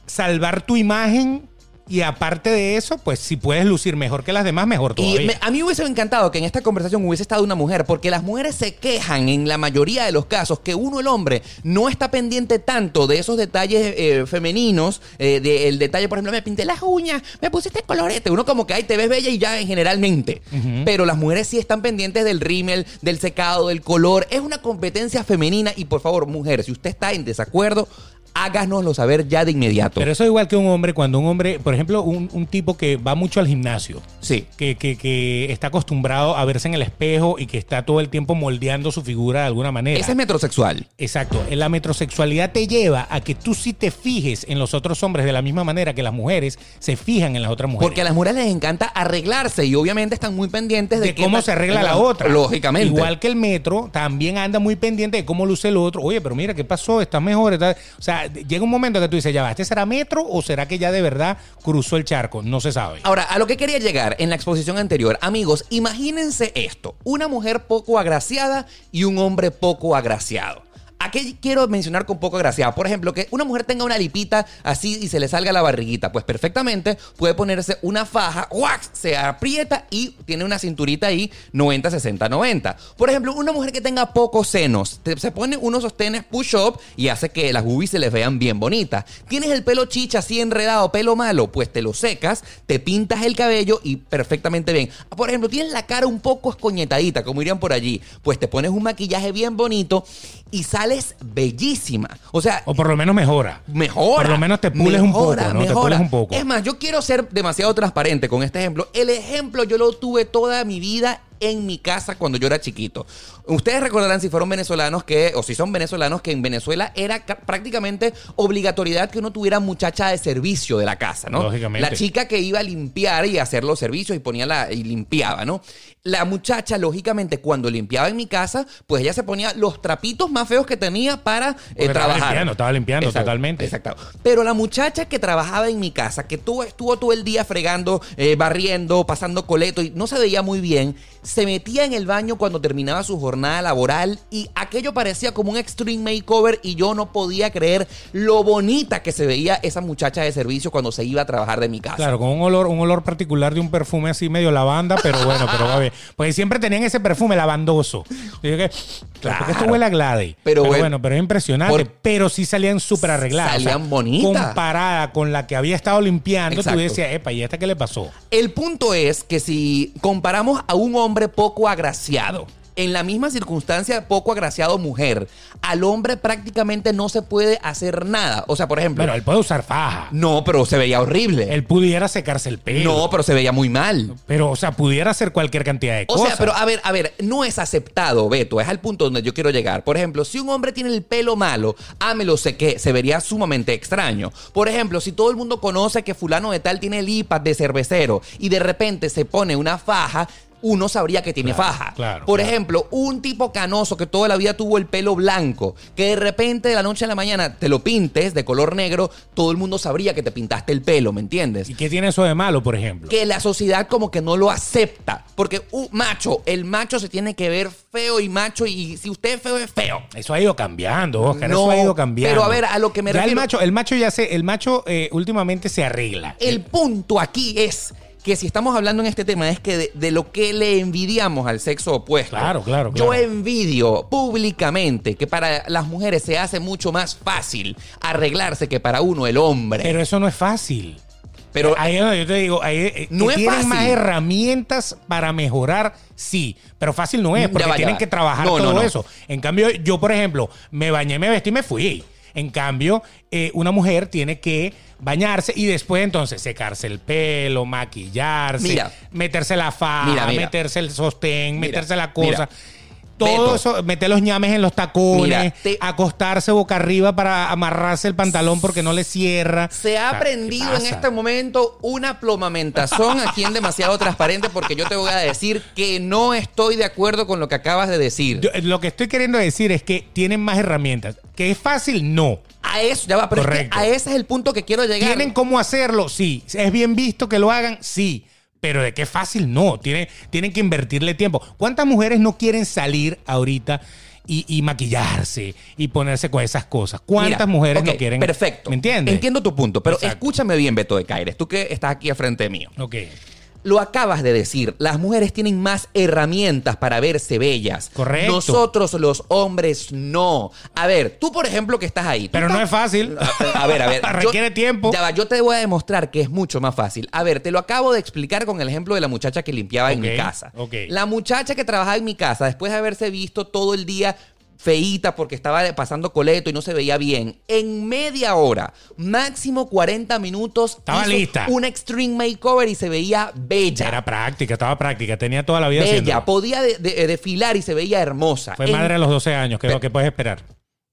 salvar tu imagen y aparte de eso, pues si puedes lucir mejor que las demás, mejor todavía. Y me- a mí me hubiese encantado que en esta conversación hubiese estado una mujer, porque las mujeres se quejan en la mayoría de los casos que uno, el hombre, no está pendiente tanto de esos detalles eh, femeninos, eh, del detalle, por ejemplo, me pinté las uñas, me pusiste colorete, uno como que ahí te ves bella y ya generalmente. Pero las mujeres sí están pendientes del rímel, del secado, del color. Es una competencia femenina y por favor, mujer, si usted está en desacuerdo, háganoslo saber ya de inmediato. Pero eso es igual que un hombre, cuando un hombre, por ejemplo, un, un tipo que va mucho al gimnasio, sí. que, que- que está acostumbrado a verse en el espejo y que está todo el tiempo moldeando su figura de alguna manera. Ese es metrosexual. Exacto. La metrosexualidad te lleva a que tú sí te fijes en los otros hombres de la misma manera que las mujeres se fijan en las otras mujeres. Porque a las mujeres les encanta arreglarse y obviamente están muy pendientes de, de cómo se arregla la otra. Lógicamente. Igual que el metro, también anda muy pendiente de cómo luce el otro. Oye, pero mira, ¿qué pasó? ¿Estás mejor? ¿Estás-?" O sea, llega un momento que tú dices, ya va, ¿este será metro o será que ya de verdad cruzó el charco? No se sabe. Ahora, a lo que quería llegar en la exposición anterior, amigos, imagínense esto: una mujer poco agraciada y un hombre poco agraciado. ¿A qué quiero mencionar con poco agraciado? Por ejemplo, que una mujer tenga una lipita así y se le salga la barriguita. Pues perfectamente puede ponerse una faja, ¡wax! se aprieta y tiene una cinturita ahí 90, 60, 90. Por ejemplo, una mujer que tenga pocos senos, se pone unos sostenes push-up y hace que las boobies se les vean bien bonitas. Tienes el pelo chicha así enredado, pelo malo, pues te lo secas, te pintas el cabello y perfectamente bien. Por ejemplo, tienes la cara un poco escoñetadita, como irían por allí, pues te pones un maquillaje bien bonito y sales bellísima. O sea, O por lo menos mejora. Mejora. Por lo menos te pules un poco, mejora, ¿no? Te mejora. pules un poco. Es más, yo quiero ser demasiado transparente con este ejemplo. El ejemplo yo lo tuve toda mi vida en mi casa cuando yo era chiquito. Ustedes recordarán si fueron venezolanos que, o si son venezolanos, que en Venezuela era ca- prácticamente obligatoriedad que uno tuviera muchacha de servicio de la casa, ¿no? Lógicamente. La chica que iba a limpiar y hacer los servicios y ponía la, y limpiaba, ¿no? La muchacha, lógicamente, cuando limpiaba en mi casa, pues ella se ponía los trapitos más feos que tenía para eh, Porque estaba trabajar. limpiando, estaba limpiando, Exacto, totalmente. Exacto. Pero la muchacha que trabajaba en mi casa, que tuvo, estuvo todo el día fregando, eh, barriendo, pasando coleto y no se veía muy bien, se metía en el baño cuando terminaba su jornada laboral y aquello parecía como un extreme makeover y yo no podía creer lo bonita que se veía esa muchacha de servicio cuando se iba a trabajar de mi casa. Claro, con un olor, un olor particular de un perfume así medio lavanda, pero bueno, pero va bien. Porque siempre tenían ese perfume lavandoso. Dije, claro, porque esto huele a Glade. Pero Pero, bueno, bueno, pero es impresionante. por- pero sí salían súper arregladas. Salían bonitas. Comparada con la que había estado limpiando, Exacto. tú decías, epa, ¿y esta qué le pasó? El punto es que si comparamos a un hombre poco agraciado, en la misma circunstancia poco agraciado mujer, al hombre prácticamente no se puede hacer nada. O sea, por ejemplo, Bueno, él puede usar faja. no, pero se veía horrible. Él pudiera secarse el pelo. no, pero se veía muy mal. Pero, o sea, pudiera hacer cualquier cantidad de O cosas. sea, pero a ver, a ver, no es aceptado, Beto, es al punto donde yo quiero llegar. Por ejemplo, si un hombre tiene el pelo malo, ah, me lo sé que se vería sumamente extraño. Por ejemplo, si todo el mundo conoce que fulano de tal tiene el IPAD de cervecero y de repente se pone una faja, uno sabría que tiene Claro, faja. claro, Por claro. ejemplo, un tipo canoso que toda la vida tuvo el pelo blanco, que de repente de la noche a la mañana te lo pintes de color negro, todo el mundo sabría que te pintaste el pelo, ¿me entiendes? ¿Y qué tiene eso de malo, por ejemplo? que la sociedad como que no lo acepta. Porque un macho, el macho se tiene que ver feo y macho y si usted es feo es feo. Eso ha ido cambiando, Oscar. No, eso ha ido cambiando. pero a ver, a lo que me ya refiero- El macho, el macho ya se, el macho eh, últimamente se arregla. El punto aquí es que si estamos hablando en este tema es que de, de lo que le envidiamos al sexo opuesto. Claro, claro, Yo claro. envidio públicamente que para las mujeres se hace mucho más fácil arreglarse que para uno el hombre. Pero eso no es fácil. Pero- ahí es donde yo te digo, ahí, eh, No es tienen fácil. más herramientas para mejorar, sí, pero fácil no es, Ya porque va, ya tienen va. que trabajar No, no, todo no. eso. En cambio, yo, por ejemplo, me bañé, me vestí y me fui. En cambio, eh, una mujer tiene que bañarse y después entonces secarse el pelo, maquillarse, Mira. meterse la faja, Mira, mira. meterse el sostén, meterse la cosa. Todo Beto. eso, meter los ñames en los tacones, Mira, te- acostarse boca arriba para amarrarse el pantalón porque no le cierra. Se ha O sea, ¿qué aprendido en este momento una plomamentación aquí en Demasiado Transparente porque yo te voy a decir que no estoy de acuerdo con lo que acabas de decir. Yo, lo que estoy queriendo decir es que tienen más herramientas. ¿Que es fácil? No. a eso, ya va, pero es que Correcto. a ese es el punto que quiero llegar. ¿Tienen cómo hacerlo? Sí. ¿Es bien visto que lo hagan? Sí. Pero de qué fácil no. Tienen, tienen que invertirle tiempo. ¿Cuántas mujeres no quieren salir ahorita y, y maquillarse y ponerse con esas cosas? ¿Cuántas Mira, mujeres no quieren? Perfecto. ¿Me entiendes? Entiendo tu punto, pero Exacto. escúchame bien, Beto de Caires, tú que estás aquí al frente mío. Ok. Lo acabas de decir, las mujeres tienen más herramientas para verse bellas. Correcto. Nosotros los hombres no. A ver, tú por ejemplo que estás ahí. Pero no es fácil. A, a ver, a ver. Requiere tiempo. Ya va, yo te voy a demostrar que es mucho más fácil. A ver, te lo acabo de explicar con el ejemplo de la muchacha que limpiaba en mi casa. ok. La muchacha que trabajaba en mi casa, después de haberse visto todo el día feíta porque estaba pasando coleto y no se veía bien, en media hora, máximo 40 minutos, Estaba hizo lista. un extreme makeover y se veía bella. Era práctica, estaba práctica. Tenía toda la vida bella, haciéndolo. podía de- de- desfilar y se veía hermosa. Fue En- madre a los 12 años. ¿Qué, qué puedes esperar?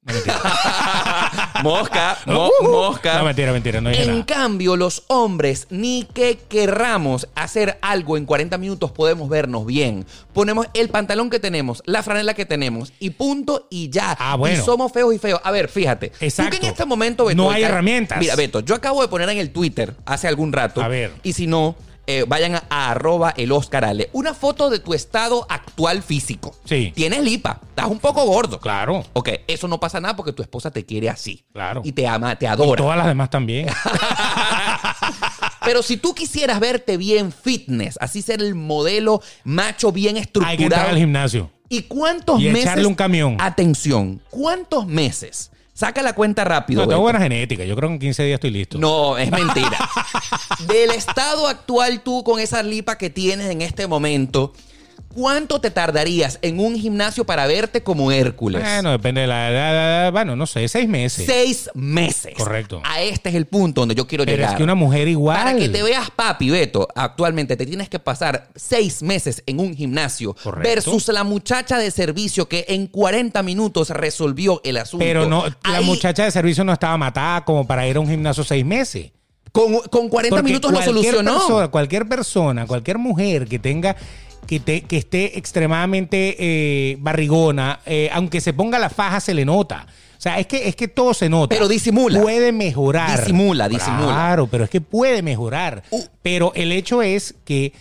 No. mosca, mo- mosca. No, mentira, mentira. No dije En nada. cambio, los hombres, ni que querramos hacer algo en 40 minutos, podemos vernos bien. Ponemos el pantalón que tenemos, la franela que tenemos, y punto, y ya. Ah, bueno. Y somos feos y feos. A ver, fíjate. Tú Exacto. que en este momento, Beto, No hay herramientas. Mira, Beto, yo acabo de poner en el Twitter hace algún rato. A ver. Y si no, eh, vayan a, arroba el Oscar Ale. Una foto de tu estado actual físico. Sí. Tienes lipa, estás un poco gordo. Claro. Ok, eso no pasa nada porque tu esposa te quiere así. Claro. Y te ama, te Y adora. todas las demás también. Pero si tú quisieras verte bien fitness, así ser el modelo macho bien Hay que entrar estructurado. al gimnasio. ¿Y cuántos Y meses? echarle un camión. Atención, ¿cuántos meses? Saca la cuenta rápido. No, tengo buena genética. Yo creo que en 15 días estoy listo. No, es mentira. Del estado actual tú con esa lipa que tienes en este momento, ¿cuánto te tardarías en un gimnasio para verte como Hércules? Bueno, depende de la edad. Bueno, no sé, seis meses. Seis meses. Correcto. A este es el punto donde yo quiero Pero llegar. es que una mujer igual. Para que te veas papi, Beto, actualmente te tienes que pasar seis meses en un gimnasio Correcto. versus la muchacha de servicio que en 40 minutos resolvió el asunto. Pero no, la Ahí, muchacha de servicio no estaba matada como para ir a un gimnasio seis meses. Con, con 40 Porque minutos lo solucionó. Persona, cualquier persona, cualquier mujer que tenga, que, te- que esté extremadamente eh, barrigona, eh, aunque se ponga la faja, se le nota. O sea, es que, es que todo se nota. Pero disimula. Puede mejorar. Disimula, disimula. Claro, pero es que puede mejorar. Uh. Pero el hecho es que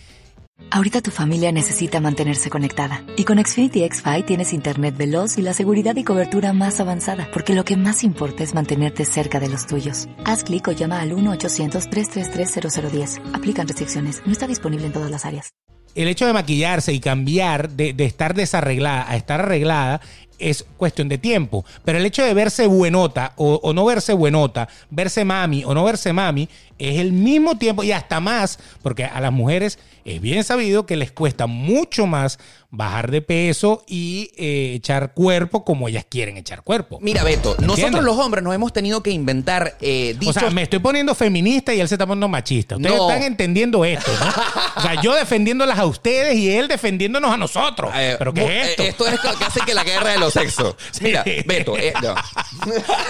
Ahorita tu familia necesita mantenerse conectada. Y con Xfinity XFi tienes internet veloz y la seguridad y cobertura más avanzada, porque lo que más importa es mantenerte cerca de los tuyos. Haz clic o llama al 1-800-333-0010. Aplican restricciones. No está disponible en todas las áreas. El hecho de maquillarse y cambiar de, de estar desarreglada a estar arreglada es cuestión de tiempo. Pero el hecho de verse buenota o, o no verse buenota, verse mami o no verse mami, es el mismo tiempo y hasta más, porque a las mujeres es bien sabido que les cuesta mucho más bajar de peso y eh, echar cuerpo como ellas quieren echar cuerpo. Mira, Beto, nosotros los hombres nos hemos tenido que inventar eh, O dichos. sea, me estoy poniendo feminista y él se está poniendo machista. Ustedes No. están entendiendo esto, ¿no? O sea, yo defendiéndolas a ustedes y él defendiéndonos a nosotros. Eh, ¿Pero qué es esto? eh, Esto es lo que la guerra de los sexos. Mira, Beto, no.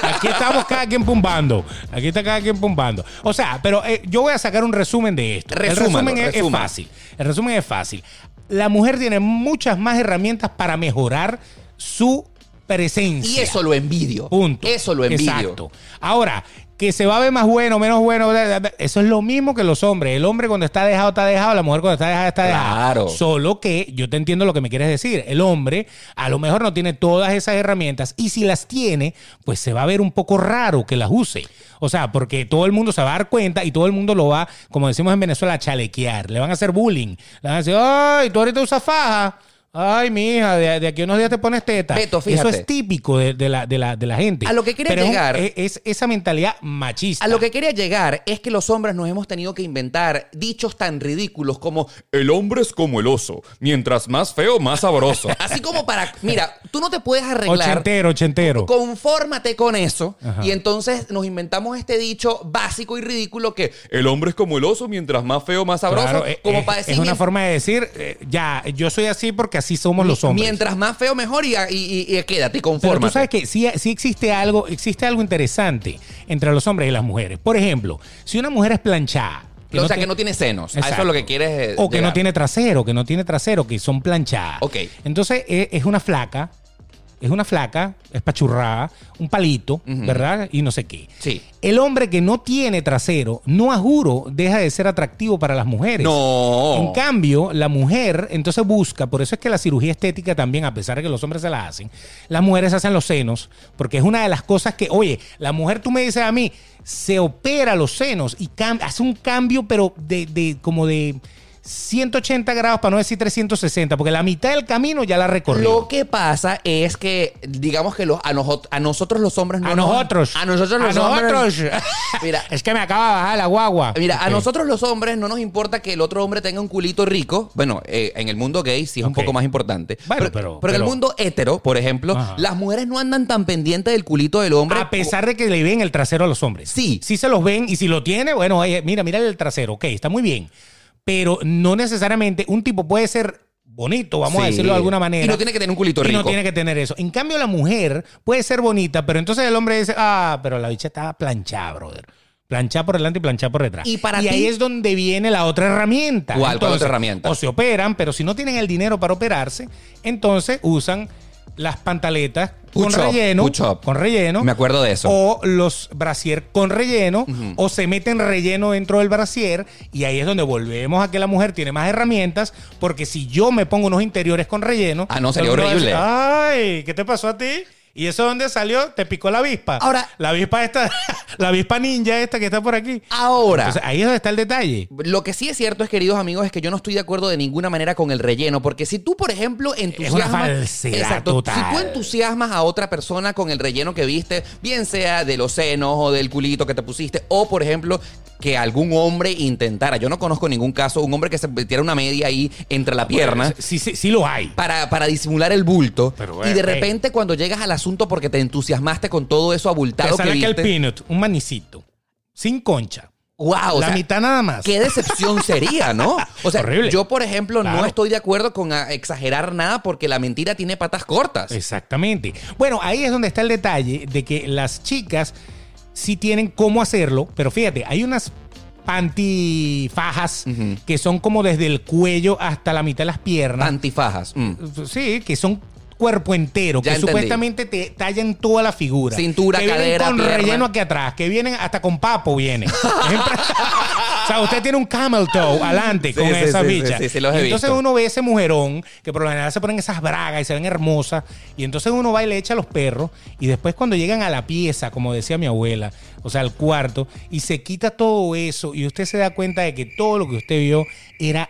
Aquí estamos cada quien pumbando. Aquí está cada quien pumbando. O sea, pero eh, yo voy a sacar un resumen de esto. el resumen es- es, fácil. El resumen es fácil. La mujer tiene muchas más herramientas para mejorar su presencia. Y eso lo envidio. Punto. Eso lo envidio. Exacto. Ahora, que se va a ver más bueno, menos bueno, eso es lo mismo que los hombres. El hombre cuando está dejado, está dejado, la mujer cuando está dejada, está dejada. Claro. Solo que yo te entiendo lo que me quieres decir. El hombre a lo mejor no tiene todas esas herramientas y si las tiene, pues se va a ver un poco raro que las use. O sea, porque todo el mundo se va a dar cuenta y todo el mundo lo va, como decimos en Venezuela, a chalequear. Le van a hacer bullying. Le van a decir, ay, tú ahorita usas faja. Ay, mija, de, de aquí a unos días te pones teta. Beto, Eso es típico de, de la, de, la, de la gente. A lo que quería Pero llegar- Es, es esa mentalidad machista. A lo que quería llegar es que los hombres nos hemos tenido que inventar dichos tan ridículos como el hombre es como el oso, mientras más feo, más sabroso. Así como para, mira, tú no te puedes arreglar. Ochentero, ochentero. Confórmate con eso Ajá. y entonces nos inventamos este dicho básico y ridículo que el hombre es como el oso, mientras más feo, más sabroso. Claro, es- como es, para decir, es una forma de decir, eh, ya, yo soy así porque así somos los hombres. mientras más feo, mejor y, y- y- y quédate, Pero confórmate. tú sabes que sí, sí existe algo, existe algo interesante entre los hombres y las mujeres. Por ejemplo, si una mujer es planchada, o sea, te- que no tiene senos. A eso es lo que quieres eh, o que no tiene trasero, que no tiene trasero, que son planchadas. Ok. Entonces eh, es una flaca, es una flaca, es pachurrada, un palito, ¿verdad? Y no sé qué. Sí. El hombre que no tiene trasero, no a juro, deja de ser atractivo para las mujeres. No. En cambio, la mujer entonces busca, por eso es que la cirugía estética también, a pesar de que los hombres se la hacen, las mujeres hacen los senos, porque es una de las cosas que, oye, la mujer, tú me dices a mí, se opera los senos y hace un cambio, pero de, de como de 180 grados, para no decir 360, porque la mitad del camino ya la recorrió. Lo que pasa es que, digamos que los, a, nojo- a nosotros los hombres no a nos- nosotros. A nosotros los a hombres. nosotros. Mira. es que me acaba de bajar la guagua. Mira, a nosotros los hombres no nos importa que el otro hombre tenga un culito rico. Bueno, eh, en el mundo gay sí es un poco más importante. Bueno, pero, pero- pero en el mundo hetero, por ejemplo, Ajá. las mujeres no andan tan pendientes del culito del hombre. A pesar de que le ven el trasero a los hombres. Sí. Sí se los ven y si lo tiene, bueno, oye, mira, mira el trasero, ok, está muy bien. Pero no necesariamente un tipo puede ser bonito, vamos a decirlo de alguna manera. Y no tiene que tener un culito Y no rico. tiene que tener eso. En cambio, la mujer puede ser bonita, pero entonces el hombre dice, ah, pero la bicha estaba planchada, brother. Planchada por delante y planchada por detrás. Y para ahí ti- es donde viene la otra herramienta. ¿Cuál? ¿Cuál otra herramienta? O se operan, pero si no tienen el dinero para operarse, entonces usan las pantaletas con up, relleno. Con relleno. Me acuerdo de eso. O los brasier con relleno. O se meten relleno dentro del brasier. Y ahí es donde volvemos a que la mujer tiene más herramientas. Porque si yo me pongo unos interiores con relleno. Ah, no, sería horrible. decir, Ay, ¿qué te pasó a ti? ¿Y eso dónde salió? Te picó la avispa. Ahora- La avispa esta, la avispa ninja esta que está por aquí. Ahora. Entonces, ahí es donde está el detalle. Lo que sí es cierto es, queridos amigos, es que yo no estoy de acuerdo de ninguna manera con el relleno, porque si tú, por ejemplo, entusiasmas... falsedad Exacto. total. Si tú entusiasmas a otra persona con el relleno que viste, bien sea de los senos o del culito que te pusiste, o, por ejemplo, que algún hombre intentara, yo no conozco ningún caso, un hombre que se metiera una media ahí entre la pierna... Sí, sí, sí lo hay. Para, para disimular el bulto Pero, y de repente cuando llegas al asunto porque te entusiasmaste con todo eso abultado Te que sale aquí el viste, peanut, un manicito. Sin concha. wow, o la sea, mitad nada más. Qué decepción sería, ¿no? O sea, Horrible. yo, por ejemplo, no estoy de acuerdo con exagerar nada porque la mentira tiene patas cortas. Exactamente. Bueno, ahí es donde está el detalle de que las chicas sí tienen cómo hacerlo, pero fíjate, hay unas pantifajas Ujú. que son como desde el cuello hasta la mitad de las piernas. Antifajas. mm. Sí, que son cuerpo entero, Ya que entendí. supuestamente te tallan toda la figura. Cintura, que vienen cadera, con pierna. relleno aquí atrás, que vienen hasta con papo vienen. o sea, usted tiene un camel toe adelante Sí, con sí, esa sí, bicha. sí, los he entonces visto. uno ve ese mujerón que por lo general se ponen esas bragas y se ven hermosas y entonces uno va y le echa a los perros y después cuando llegan a la pieza, como decía mi abuela, o sea, al cuarto y se quita todo eso y usted se da cuenta de que todo lo que usted vio era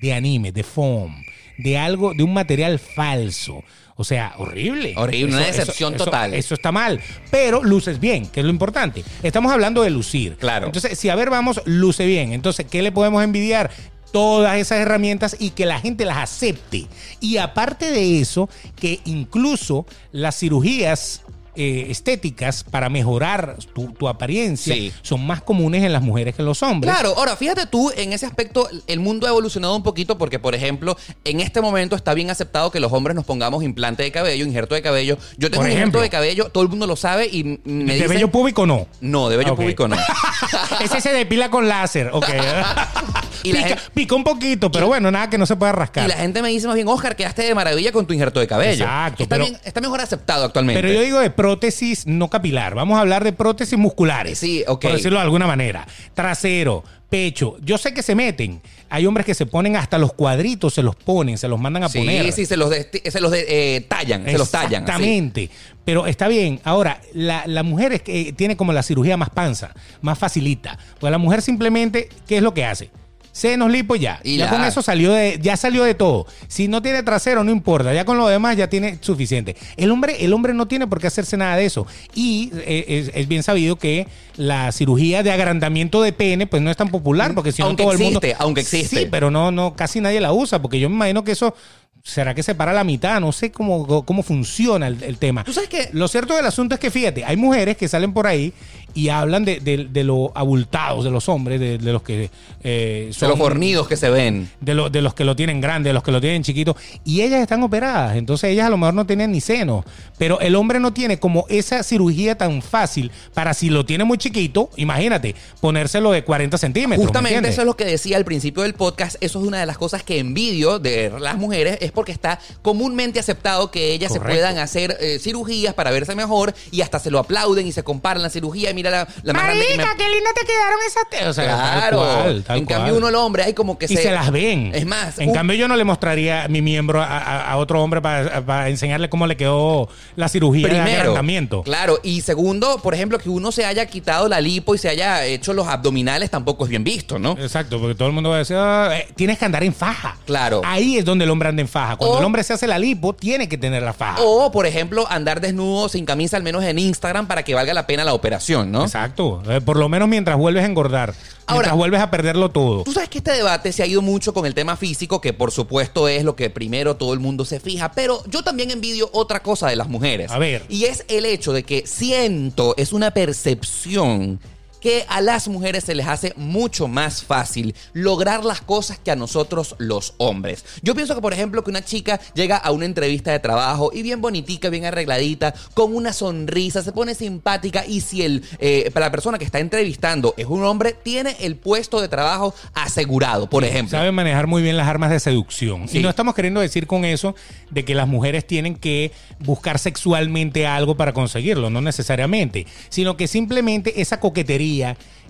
de anime, de foam, de algo, de un material falso. O sea, horrible. Horrible, una decepción eso- total. Eso está mal. Pero luces bien, que es lo importante. Estamos hablando de lucir. Claro. Entonces, si a ver, vamos, luce bien. Entonces, ¿qué le podemos envidiar? Todas esas herramientas y que la gente las acepte. Y aparte de eso, que incluso las cirugías eh, estéticas para mejorar tu, tu apariencia Sí. son más comunes en las mujeres que en los hombres. Claro, ahora fíjate tú, en ese aspecto el mundo ha evolucionado un poquito porque, por ejemplo, en este momento está bien aceptado que los hombres nos pongamos implante de cabello, injerto de cabello. Yo tengo Por un ejemplo. injerto de cabello, todo el mundo lo sabe y me ¿De dicen... vello público no? No, de vello Ok. público no. Ese se depila con láser, ok. Y pica, gente- pica un poquito, pero bueno, nada que no se pueda rascar. Y la gente me dice más bien, Oscar, quedaste de maravilla con tu injerto de cabello. Exacto, Está, pero- bien- está mejor aceptado actualmente. Pero yo digo de prótesis no capilar. Vamos a hablar de prótesis musculares. Sí, ok. Por decirlo de alguna manera. Trasero, pecho. Yo sé que se meten. Hay hombres que se ponen hasta los cuadritos, se los ponen, se los mandan a sí, poner. sí, se los, de- se los de- eh, tallan, se los tallan. Exactamente. Pero está bien. Ahora, la, la mujer es que tiene como la cirugía más panza, más facilita. Pues la mujer simplemente, ¿qué es lo que hace? Senos, lipo, ya. Y ya la- con eso salió de, ya salió de todo. Si no tiene trasero, no importa. Ya con lo demás ya tiene suficiente. El hombre, el hombre no tiene por qué hacerse nada de eso. Y eh, es, es bien sabido que la cirugía de agrandamiento de pene, pues no es tan popular, porque si no todo el mundo. existe, aunque existe. Sí, pero no, no, casi nadie la usa, porque yo me imagino que eso. ¿Será que se para la mitad? No sé cómo, cómo funciona el, el tema. ¿Tú sabes qué? Lo cierto del asunto es que, fíjate, hay mujeres que salen por ahí y hablan de, de- de lo abultados de los hombres, de, de los que eh, De son los fornidos que se ven. de, lo- de los que lo tienen grande, de los que lo tienen chiquito, y ellas están operadas, entonces ellas a lo mejor no tienen ni seno, pero el hombre no tiene como esa cirugía tan fácil para si lo tiene muy chiquito, imagínate, ponérselo de 40 centímetros. ¿me Justamente eso es lo que decía al principio del podcast. Eso es una de las cosas que envidio de las mujeres, es porque está comúnmente aceptado que ellas Correcto. se puedan hacer eh, cirugías para verse mejor y hasta se lo aplauden y se comparan la cirugía. Y mira la, la más grande que me- qué linda te quedaron esas te- O sea, tal Claro. cual, tal en cual. cambio, uno el hombre, hay como que y se, las ven. Es más, en un- cambio yo no le mostraría mi miembro a, a- a otro hombre para, para enseñarle cómo le quedó la cirugía de Primero, agrandamiento. claro. Y segundo, por ejemplo, que uno se haya quitado la lipo y se haya hecho los abdominales tampoco es bien visto, ¿no? Exacto, porque todo el mundo va a decir, "Ah, eh, tienes que andar en faja. Claro. Ahí es donde el hombre anda en faja. Cuando O- el hombre se hace la lipo, tiene que tener la faja. O, por ejemplo, andar desnudo sin camisa, al menos en Instagram, para que valga la pena la operación, ¿no? Exacto. Eh, por lo menos mientras vuelves a engordar. Ahora- mientras vuelves a perderlo todo. Tú sabes que este debate se ha ido mucho con el tema físico, que por supuesto es lo que primero todo el mundo se fija, pero yo también envidio otra cosa de las mujeres. A ver. Y es el hecho de que siento, es una percepción que a las mujeres se les hace mucho más fácil lograr las cosas que a nosotros los hombres. Yo pienso que, por ejemplo, que una chica llega a una entrevista de trabajo y bien bonitica, bien arregladita, con una sonrisa, se pone simpática y si el, eh, para la persona que está entrevistando es un hombre, tiene el puesto de trabajo asegurado, por ejemplo. Saben manejar muy bien las armas de seducción. Sí. Y no estamos queriendo decir con eso de que las mujeres tienen que buscar sexualmente algo para conseguirlo, no necesariamente, sino que simplemente esa coquetería,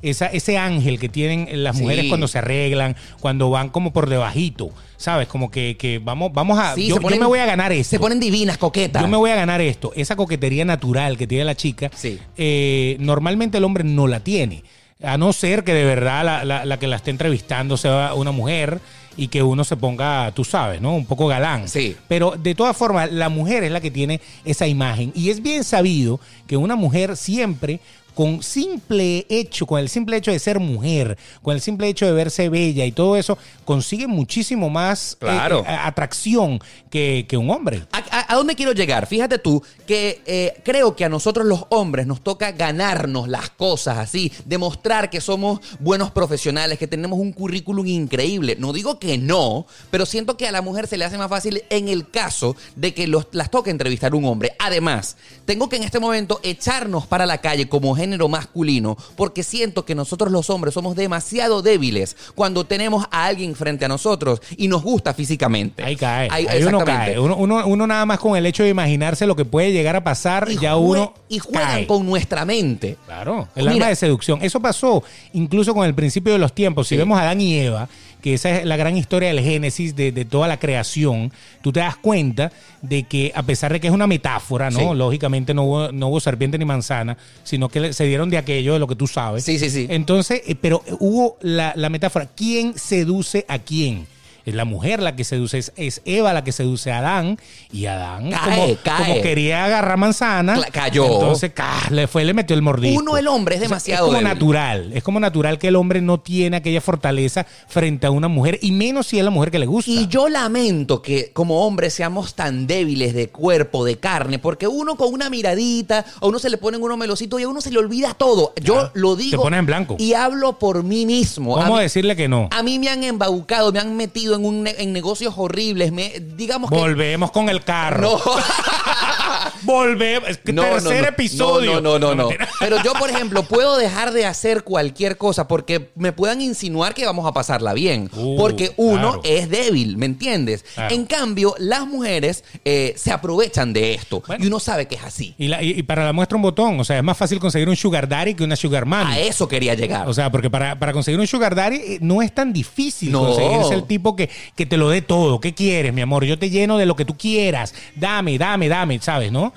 esa, ese ángel que tienen las Sí. mujeres cuando se arreglan, cuando van como por debajito, ¿sabes? Como que, que vamos, vamos a... Sí, yo, ponen- yo me voy a ganar esto. Se ponen divinas, coquetas. Yo me voy a ganar esto. Esa coquetería natural que tiene la chica, Sí. eh, normalmente el hombre no la tiene. A no ser que de verdad la, la- la que la esté entrevistando sea una mujer y que uno se ponga, tú sabes, ¿no? Un poco galán. Sí. Pero de todas formas, la mujer es la que tiene esa imagen. Y es bien sabido que una mujer siempre con simple hecho, con el simple hecho de ser mujer, con el simple hecho de verse bella y todo eso, consigue muchísimo más eh, Claro. eh, atracción que, que un hombre. ¿A, dónde quiero llegar? Fíjate tú que eh, creo que a nosotros los hombres nos toca ganarnos las cosas así, demostrar que somos buenos profesionales, que tenemos un currículum increíble. No digo que no, pero siento que a la mujer se le hace más fácil en el caso de que los- las toque entrevistar un hombre. Además, tengo que en este momento echarnos para la calle como género masculino, porque siento que nosotros los hombres somos demasiado débiles cuando tenemos a alguien frente a nosotros y nos gusta físicamente. Ahí cae. Ahí- Ahí, uno cae. Uno, uno- uno nada más con el hecho de imaginarse lo que puede llegar a pasar, y ya uno. y juegan cae. con nuestra mente. Claro, el Mira. alma de seducción. Eso pasó incluso con el principio de los tiempos. Si Sí. vemos a Adán y Eva, que esa es la gran historia del génesis de, de toda la creación, tú te das cuenta de que a pesar de que es una metáfora, ¿no? Sí. Lógicamente no hubo, no hubo serpiente ni manzana, sino que le- se dieron de aquello de lo que tú sabes. Sí, sí, sí. Entonces, eh, pero hubo la, la metáfora. ¿Quién seduce a quién? Es la mujer la que seduce, es, es Eva la que seduce a Adán y Adán Cae, como, cae. como quería agarrar manzana, Cla- cayó. Entonces le fue le metió el mordisco. Uno, el hombre, es O sea, demasiado Es como débil. natural, es como natural que el hombre no tiene aquella fortaleza frente a una mujer y menos si es la mujer que le gusta. Y yo lamento que como hombres seamos tan débiles de cuerpo, de carne, porque uno con una miradita, a uno se le ponen unos melocitos y a uno se le olvida todo. Yo lo te digo. pones en blanco. Y hablo por mí mismo. A ¿Cómo mí- decirle que no? A mí me han embaucado, me han metido en, un en negocios horribles. Me, digamos que. Volvemos con el carro. No. Volvemos. Es que No, no, tercer no. episodio. No, no, no, no. Pero yo, por ejemplo, puedo dejar de hacer cualquier cosa porque me puedan insinuar que vamos a pasarla bien. Uh, porque uno claro. es débil, ¿me entiendes? Claro. En cambio, las mujeres eh, se aprovechan de esto. Bueno. Y uno sabe que es así. Y, la- y- y para la muestra un botón. O sea, es más fácil conseguir un sugar daddy que una sugar mami. A eso quería llegar. O sea, porque para, para conseguir un sugar daddy eh, no es tan difícil No. conseguirse el tipo que, que te lo dé todo. ¿Qué quieres, mi amor? Yo te lleno de lo que tú quieras. Dame, dame, dame, ¿sabes? ¿No?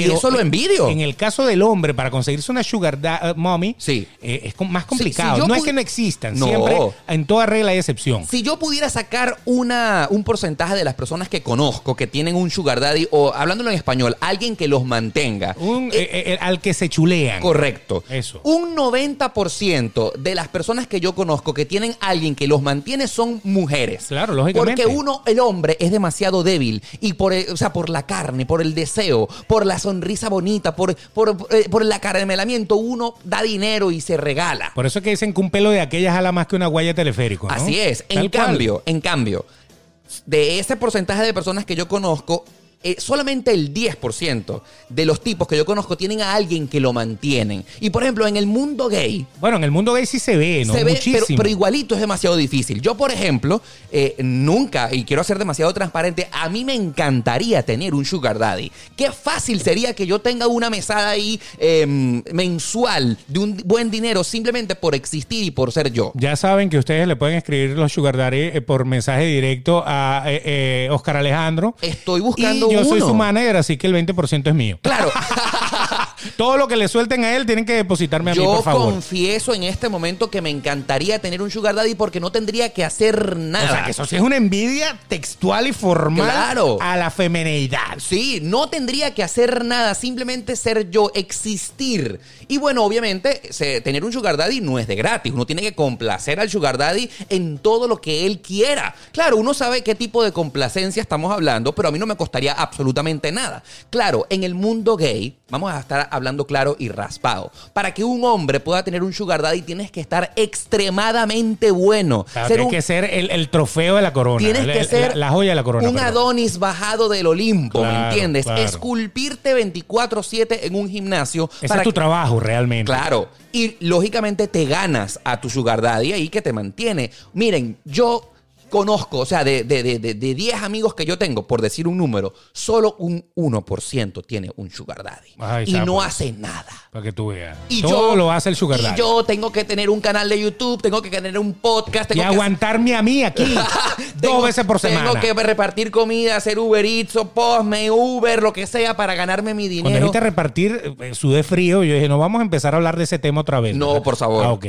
Y eso lo envidio. En el caso del hombre, para conseguirse una sugar da- eh, mommy, Sí. eh, es más complicado. si no es que no existan, No. siempre en toda regla hay excepción. Si yo pudiera sacar una, un porcentaje de las personas que conozco que tienen un sugar daddy, o hablándolo en español, alguien que los mantenga. Un, eh, al que se chulean. Correcto. Eso. Un 90% de las personas que yo conozco que tienen alguien que los mantiene son mujeres. Claro, lógicamente. Porque uno, el hombre, es demasiado débil. Y por, o sea, por la carne, por el deseo, por la sonrisa bonita, por, por, eh, por el acaramelamiento, uno da dinero y se regala. Por eso es que dicen que un pelo de aquellas jala más que una guaya teleférico. ¿no? Así es. En cual. cambio, en cambio, de ese porcentaje de personas que yo conozco, eh, solamente el 10% de los tipos que yo conozco tienen a alguien que lo mantienen. Y por ejemplo, en el mundo gay, Bueno, en el mundo gay sí se ve, ¿no? se ve, Muchísimo. pero, pero igualito es demasiado difícil. Yo, por ejemplo, eh, nunca, y quiero ser demasiado transparente, a mí me encantaría tener un sugar daddy. Qué fácil sería que yo tenga una mesada ahí eh, mensual de un buen dinero simplemente por existir y por ser yo. Ya saben que ustedes le pueden escribir los sugar daddy eh, por mensaje directo a Oscar Alejandro. Estoy buscando y yo soy su manager, así que el 20% es mío. Claro. Todo lo que le suelten a él tienen que depositarme a mí, Yo por favor. confieso en este momento que me encantaría tener un sugar daddy porque no tendría que hacer nada. O sea, que eso sí es una envidia textual y formal Claro. a la femeneidad. Sí, no tendría que hacer nada, simplemente ser yo, existir. Y bueno, obviamente, se- tener un sugar daddy no es de gratis. Uno tiene que complacer al sugar daddy en todo lo que él quiera. Claro, uno sabe qué tipo de complacencia estamos hablando, pero a mí no me costaría absolutamente nada. Claro, en el mundo gay, vamos a estar hablando claro y raspado. Para que un hombre pueda tener un sugar daddy, tienes que estar extremadamente bueno. Claro, Ser que hay un- que ser el, el trofeo de la corona. Tienes que ser la joya de la corona. un perdón. Adonis bajado del Olimpo, ¿me entiendes? claro. Esculpirte 24/7 en un gimnasio. Ese para es tu que- trabajo realmente. Claro. Y lógicamente te ganas a tu sugar daddy ahí que te mantiene. Miren, yo conozco, o sea, de, de, de, de, de 10 amigos que yo tengo, por decir un número, solo un 1% tiene un sugar daddy. Ahí y no pues. hace nada. Para que tú veas. Y Todo yo, lo hace el sugar y daddy. yo tengo que tener un canal de YouTube, tengo que tener un podcast, y tengo que aguantarme a mí aquí Tengo- dos veces por semana. Tengo que repartir comida, hacer Uber Eats o Postme, Uber, lo que sea para ganarme mi Cuando dinero. dijiste repartir eh, sudé frío, yo dije, no vamos a empezar a hablar de ese tema otra vez. No, ¿verdad? por favor. Ah, ok.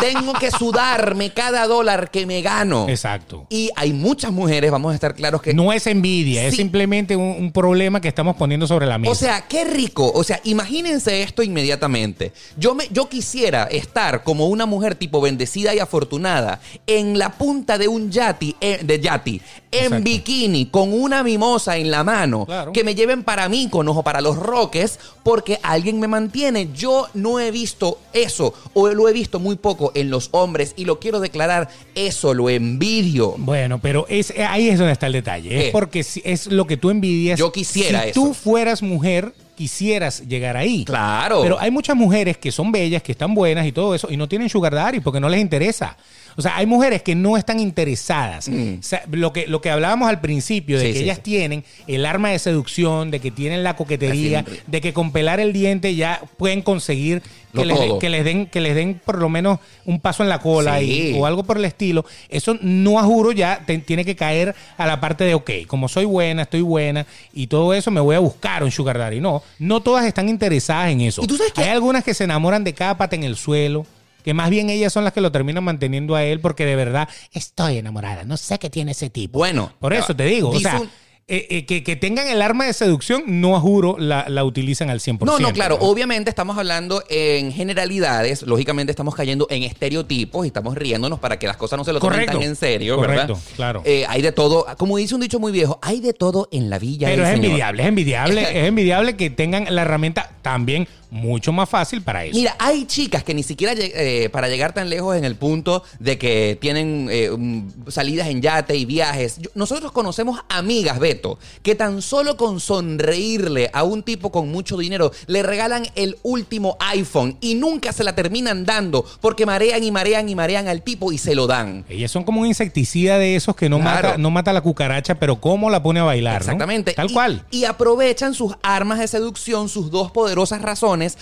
Tengo que sudarme cada dólar que me gano. Exacto. Y hay muchas mujeres, vamos a estar claros que... No es envidia, es simplemente un, un problema que estamos poniendo sobre la mesa. O sea, qué rico. O sea, imagínense esto inmediatamente. Yo, me, yo quisiera estar como una mujer tipo bendecida y afortunada en la punta de un yati, eh, de yati, en Exacto. bikini, con una mimosa en la mano, Claro. que me lleven para Míconos o para Los Roques, porque alguien me mantiene. Yo no he visto eso, o lo he visto muy poco en los hombres, y lo quiero declarar, eso lo envidio. Bueno, pero es, ahí es donde está el detalle. ¿Qué? Es porque si- es lo que tú envidias. Yo quisiera si eso. tú fueras mujer, quisieras llegar ahí. Claro. Pero hay muchas mujeres que son bellas, que están buenas y todo eso, y no tienen sugar daddy porque no les interesa. O sea, hay mujeres que no están interesadas. O sea, lo, que, lo que hablábamos al principio, de Mm. Sí, que sí, ellas sí. tienen el arma de seducción, de que tienen la coquetería, de que con pelar el diente ya pueden conseguir que les, den- que les den que les den por lo menos un paso en la cola y- o algo por el estilo. Eso no a juro ya te- tiene que caer a la parte de, ok, como soy buena, estoy buena y todo eso me voy a buscar un sugar daddy. No, no todas están interesadas en eso. ¿Y tú sabes qué? Hay algunas que se enamoran de cada pata en el suelo. Que más bien ellas son las que lo terminan manteniendo a él porque de verdad estoy enamorada. No sé qué tiene ese tipo. Bueno, Por eso te digo, o sea, eh, eh, que, que tengan el arma de seducción, no juro la, la utilizan al 100%. No, no, claro. ¿no? Obviamente estamos hablando en generalidades. Lógicamente estamos cayendo en estereotipos y estamos riéndonos para que las cosas no se lo tomen tan en serio, ¿verdad? Correcto, claro. Eh, hay de todo. Como dice un dicho muy viejo, hay de todo en la villa Pero es envidiable, es envidiable, es envidiable que tengan la herramienta también mucho más fácil para eso. Mira, hay chicas que ni siquiera eh, para llegar tan lejos en el punto de que tienen eh, um, salidas en yate y viajes. Yo- nosotros conocemos amigas, Beto, que tan solo con sonreírle a un tipo con mucho dinero le regalan el último iPhone y nunca se la terminan dando porque marean y marean y marean al tipo y se lo dan. Ellas son como un insecticida de esos que no, Claro. mata, no mata la cucaracha, pero cómo la pone a bailar, ¿no? Exactamente. Tal Y- cual. Y aprovechan sus armas de seducción, sus dos poderosas poderosas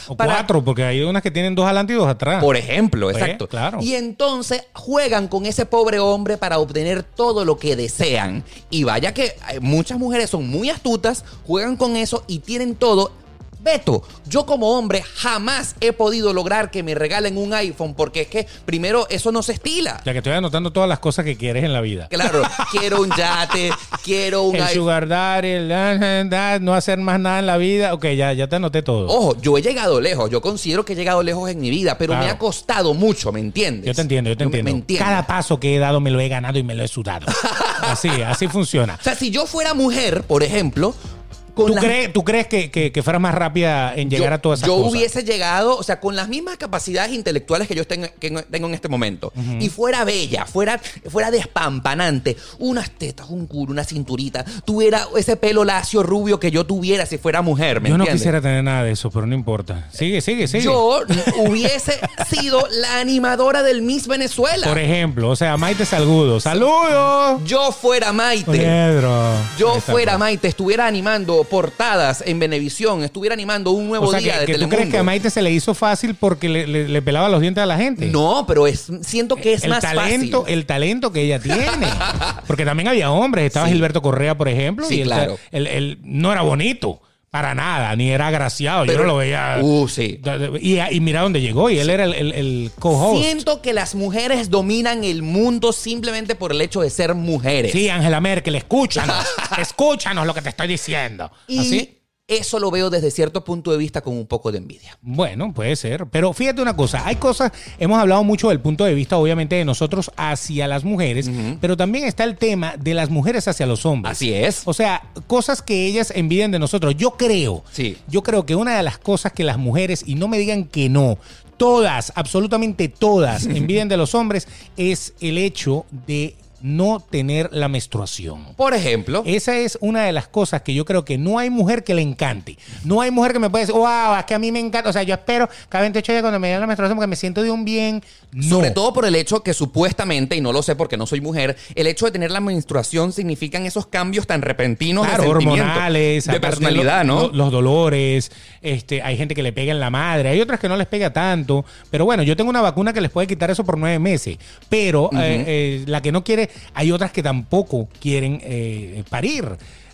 O para cuatro, porque hay unas que tienen dos adelante y dos atrás. por ejemplo, Pues, exacto. claro. Y entonces juegan con ese pobre hombre para obtener todo lo que desean. Y vaya que eh, muchas mujeres son muy astutas, juegan con eso y tienen todo. Yo como hombre jamás he podido lograr que me regalen un iPhone porque es que primero eso no se estila. Ya que estoy anotando todas las cosas que quieres en la vida. Claro, quiero un yate, quiero un El iPhone. sugar daddy, el no hacer más nada en la vida. Ok, ya, ya te anoté todo. Ojo, yo he llegado lejos, yo considero que he llegado lejos en mi vida, pero me ha costado mucho, ¿me entiendes? Yo te entiendo, yo te me- entiendo. Me. Cada paso que he dado me lo he ganado y me lo he sudado. así, así funciona. O sea, si yo fuera mujer, por ejemplo, con ¿Tú, las- crees, ¿Tú crees que, que, que fueras más rápida en llegar yo, a todas esas yo cosas? hubiese llegado, o sea, con las mismas capacidades intelectuales que yo tengo, que tengo en este momento, y fuera bella, fuera, fuera despampanante, unas tetas, un culo, una cinturita, tuviera ese pelo lacio rubio que yo tuviera si fuera mujer, ¿me Yo no quisiera tener nada de eso, pero no importa. Sigue, sigue, sigue. Yo hubiese sido la animadora del Miss Venezuela. Por ejemplo, o sea, Maite Salgudo. ¡Saludos! yo fuera Maite. Pedro. Yo fuera pues. Maite, estuviera animando portadas en Venevisión, estuviera animando un nuevo O sea, día que, de que tú crees que a Maite se le hizo fácil porque le, le- le pelaba los dientes a la gente. No, pero es siento que es el más talento, fácil. el talento que ella tiene. Porque también había hombres. Estaba Sí. Gilberto Correa, por ejemplo. Sí, y él, claro. él- él no era bonito. Para nada, ni era agraciado. Yo no lo veía. Uh, sí. Y, y mira dónde llegó. Y él era el, el- el co-host. Siento que las mujeres dominan el mundo simplemente por el hecho de ser mujeres. Sí, Angela Merkel, escúchanos. escúchanos lo que te estoy diciendo. Y ¿Así? Eso lo veo desde cierto punto de vista con un poco de envidia. Bueno, puede ser. Pero fíjate una cosa, hay cosas, hemos hablado mucho del punto de vista, obviamente, de nosotros hacia las mujeres, pero también está el tema de las mujeres hacia los hombres. Así es. O sea, cosas que ellas envidian de nosotros. Yo creo, Sí. yo creo que una de las cosas que las mujeres, y no me digan que no, todas, absolutamente todas, envidian de los hombres, es el hecho de no tener la menstruación. Por ejemplo, Esa es una de las cosas que yo creo que no hay mujer que le encante. No hay mujer que me pueda decir, wow, es que a mí me encanta. O sea, yo espero cada 28 días cuando me den la menstruación porque me siento de un bien. No. Sobre todo por el hecho que supuestamente, y no lo sé porque no soy mujer, el hecho de tener la menstruación significan esos cambios tan repentinos Claro, de hormonales, de personalidad, lo- ¿no? lo- los dolores, este, hay gente que le pega en la madre, hay otras que no les pega tanto, pero bueno, yo tengo una vacuna que les puede quitar eso por nueve meses, pero eh, eh, la que no quiere, hay otras que tampoco quieren eh, parir.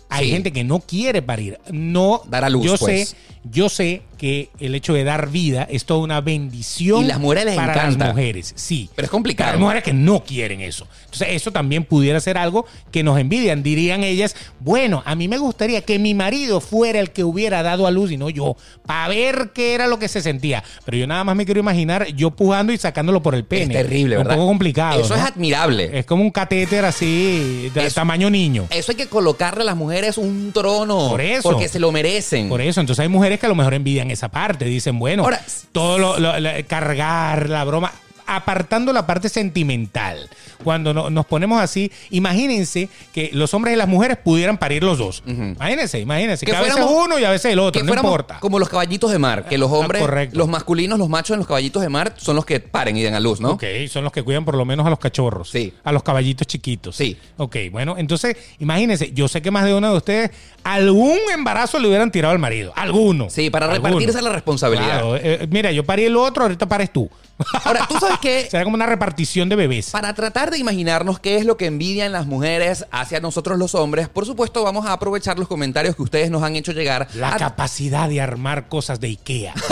Hay Sí. gente que no quiere parir, no Dar a luz, Yo pues. sé, yo sé que el hecho de dar vida es toda una bendición Y las mujeres les para encanta. las mujeres, sí. Pero es complicado. Hay mujeres que no quieren eso. Entonces, eso también pudiera ser algo que nos envidian. Dirían ellas, bueno, a mí me gustaría que mi marido fuera el que hubiera dado a luz y no yo, para ver qué era lo que se sentía. Pero yo nada más me quiero imaginar yo pujando y sacándolo por el Es pene. terrible, ¿verdad? Un poco complicado. Eso ¿no? es admirable. Es como un catéter así, de Eso- tamaño niño. Eso hay que colocarle a las mujeres un trono. Por eso. Porque se lo merecen. Por eso, entonces hay mujeres que a lo mejor envidian esa parte. Dicen, bueno, Ahora- todo lo, cargar, la broma, apartando la parte sentimental. Cuando no- nos ponemos así, imagínense que los hombres y las mujeres pudieran parir los dos. Imagínense, imagínense. Que, Que a veces uno y a veces el otro, que no importa. como los caballitos de mar, que los hombres, correcto. los masculinos, los machos en los caballitos de mar son los que paren y den a luz, ¿no? Ok, son los que cuidan por lo menos a los cachorros. Sí. A los caballitos chiquitos. Sí. Ok, bueno, entonces, imagínense, yo sé que más de uno de ustedes, algún embarazo le hubieran tirado al marido. Alguno. Sí, para Alguno. repartirse la responsabilidad. Claro, eh, mira, yo parí el otro, ahorita pares tú. Ahora, tú sabes que Será como una repartición de bebés. para tratar de imaginarnos qué es lo que envidian las mujeres hacia nosotros los hombres, por supuesto vamos a aprovechar los comentarios que ustedes nos han hecho llegar. La a- capacidad de armar cosas de Ikea.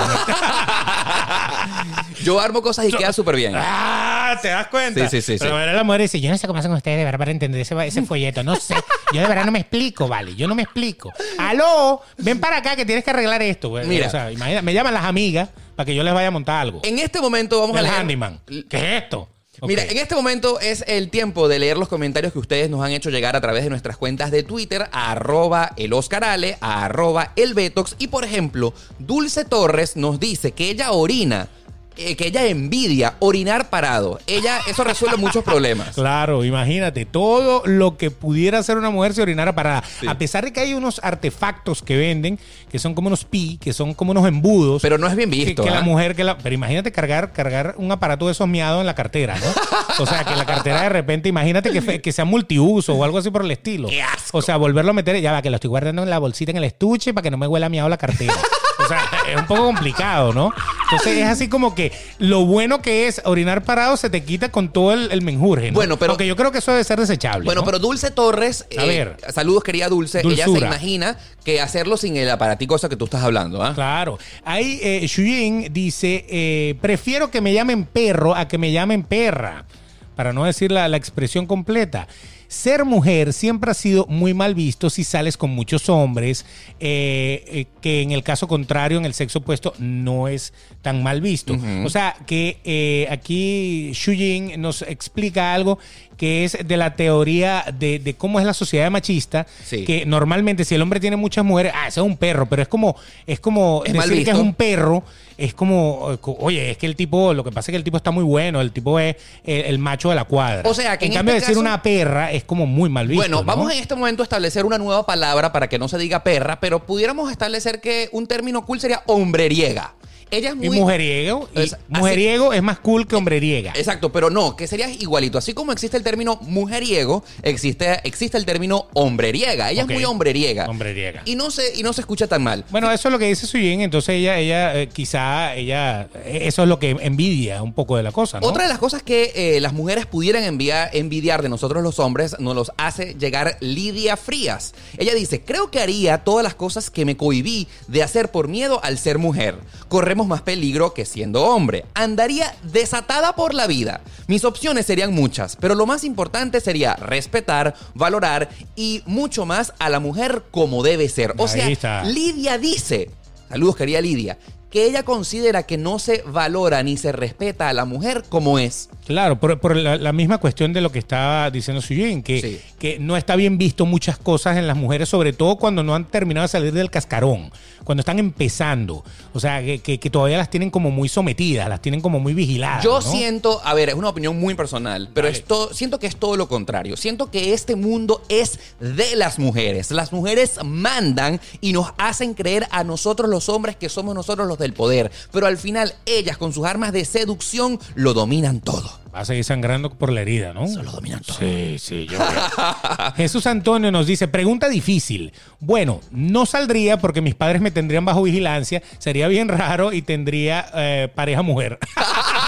Yo armo cosas y queda súper bien. ah, ¿te das cuenta? Sí, sí, sí, Pero sí. la mujer dice, yo no sé cómo hacen ustedes de verdad para entender ese, ese folleto. No sé. Yo de verdad no me explico, vale. Yo no me explico. Aló, ven para acá que tienes que arreglar esto. güey. Mira. O sea, imagina- me llaman las amigas para que yo les vaya a montar algo. En este momento vamos a El leer... handyman. ¿Qué es esto? Mira, en este momento es el tiempo de leer los comentarios que ustedes nos han hecho llegar a través de nuestras cuentas de Twitter, a arroba el a arroba el Betox. Y por ejemplo, Dulce Torres nos dice que ella orina, eh, que ella envidia orinar parado. Ella, eso resuelve muchos problemas. Claro, imagínate, todo lo que pudiera hacer una mujer si orinara parada. Sí. A pesar de que hay unos artefactos que venden, que son como unos pi, que son como unos embudos. Pero no es bien que, visto. que la ¿ah? mujer que la pero imagínate cargar cargar un aparato de esos miados en la cartera no o sea que la cartera de repente imagínate que, fe- que sea multiuso o algo así por el estilo ¡Qué asco! o sea volverlo a meter ya va que lo estoy guardando en la bolsita en el estuche para que no me huela miado la cartera sea, es un poco complicado, ¿no? Entonces es así como que lo bueno que es orinar parado se te quita con todo el, el menjurje, ¿no? Bueno, pero- Porque yo creo que eso debe ser desechable. Bueno, ¿no? pero Dulce Torres, A eh, ver. saludos querida Dulce, ella se Dulzura. imagina que hacerlo sin el aparatico que tú estás hablando, ¿ah? Claro. Ahí eh, Shuyin dice, eh, prefiero que me llamen perro a que me llamen perra, para no decir la, la expresión completa. Ser mujer siempre ha sido muy mal visto si sales con muchos hombres, eh, eh, que en el caso contrario, en el sexo opuesto, no es tan mal visto. O sea, que eh, aquí Shuyin nos explica algo que es de la teoría de, de cómo es la sociedad machista, Sí. que normalmente si el hombre tiene muchas mujeres, ah, ese es un perro, pero es como, es como Es decir que es un perro, es como, eh, oye, es que el tipo, lo que pasa es que el tipo está muy bueno, el tipo es el, el macho de la cuadra. O sea, que en en cambio este decir caso- una perra es como muy mal visto. Bueno, ¿no? vamos en este momento a establecer una nueva palabra para que no se diga perra, pero pudiéramos establecer que un término cool sería hombreriega. Ella es Y muy... mujeriego, y Es- así- mujeriego es más cool que hombreriega. Exacto, pero no, que sería igualito. Así como existe el término mujeriego, existe, existe el término hombreriega. Ella es muy hombreriega. Hombreriega. Y no se, y no se escucha tan mal. Bueno, eso es lo que dice Suyin, entonces ella, ella, eh, quizá, ella, eh, eso es lo que envidia un poco de la cosa, ¿no? Otra de las cosas que eh, las mujeres pudieran enviar, envidiar de nosotros los hombres nos los hace llegar Lidia Frías. Ella dice, creo que haría todas las cosas que me cohibí de hacer por miedo al ser mujer. Corremos más peligro que siendo hombre. Andaría desatada por la vida. Mis opciones serían muchas, pero lo más importante sería respetar, valorar y mucho más a la mujer como debe ser. O sea. Lidia dice, saludos querida Lidia, que ella considera que no se valora ni se respeta a la mujer como es. Claro, por, por la, la misma cuestión de lo que estaba diciendo Suyuin, que, Sí. que no está bien visto muchas cosas en las mujeres, sobre todo cuando no han terminado de salir del cascarón, cuando están empezando. O sea, que, que- que todavía las tienen como muy sometidas, las tienen como muy vigiladas. Yo ¿no? siento, a ver, es una opinión muy personal, pero es todo- siento que es todo lo contrario. Siento que este mundo es de las mujeres. Las mujeres mandan y nos hacen creer a nosotros los hombres que somos nosotros los del poder. Pero al final ellas con sus armas de seducción lo dominan todo. Va a seguir sangrando por la herida, ¿no? Eso lo dominan todo. Sí, sí, yo. Jesús Antonio nos dice, pregunta difícil. Bueno, no saldría porque mis padres me tendrían bajo vigilancia, sería bien raro y tendría eh, pareja mujer.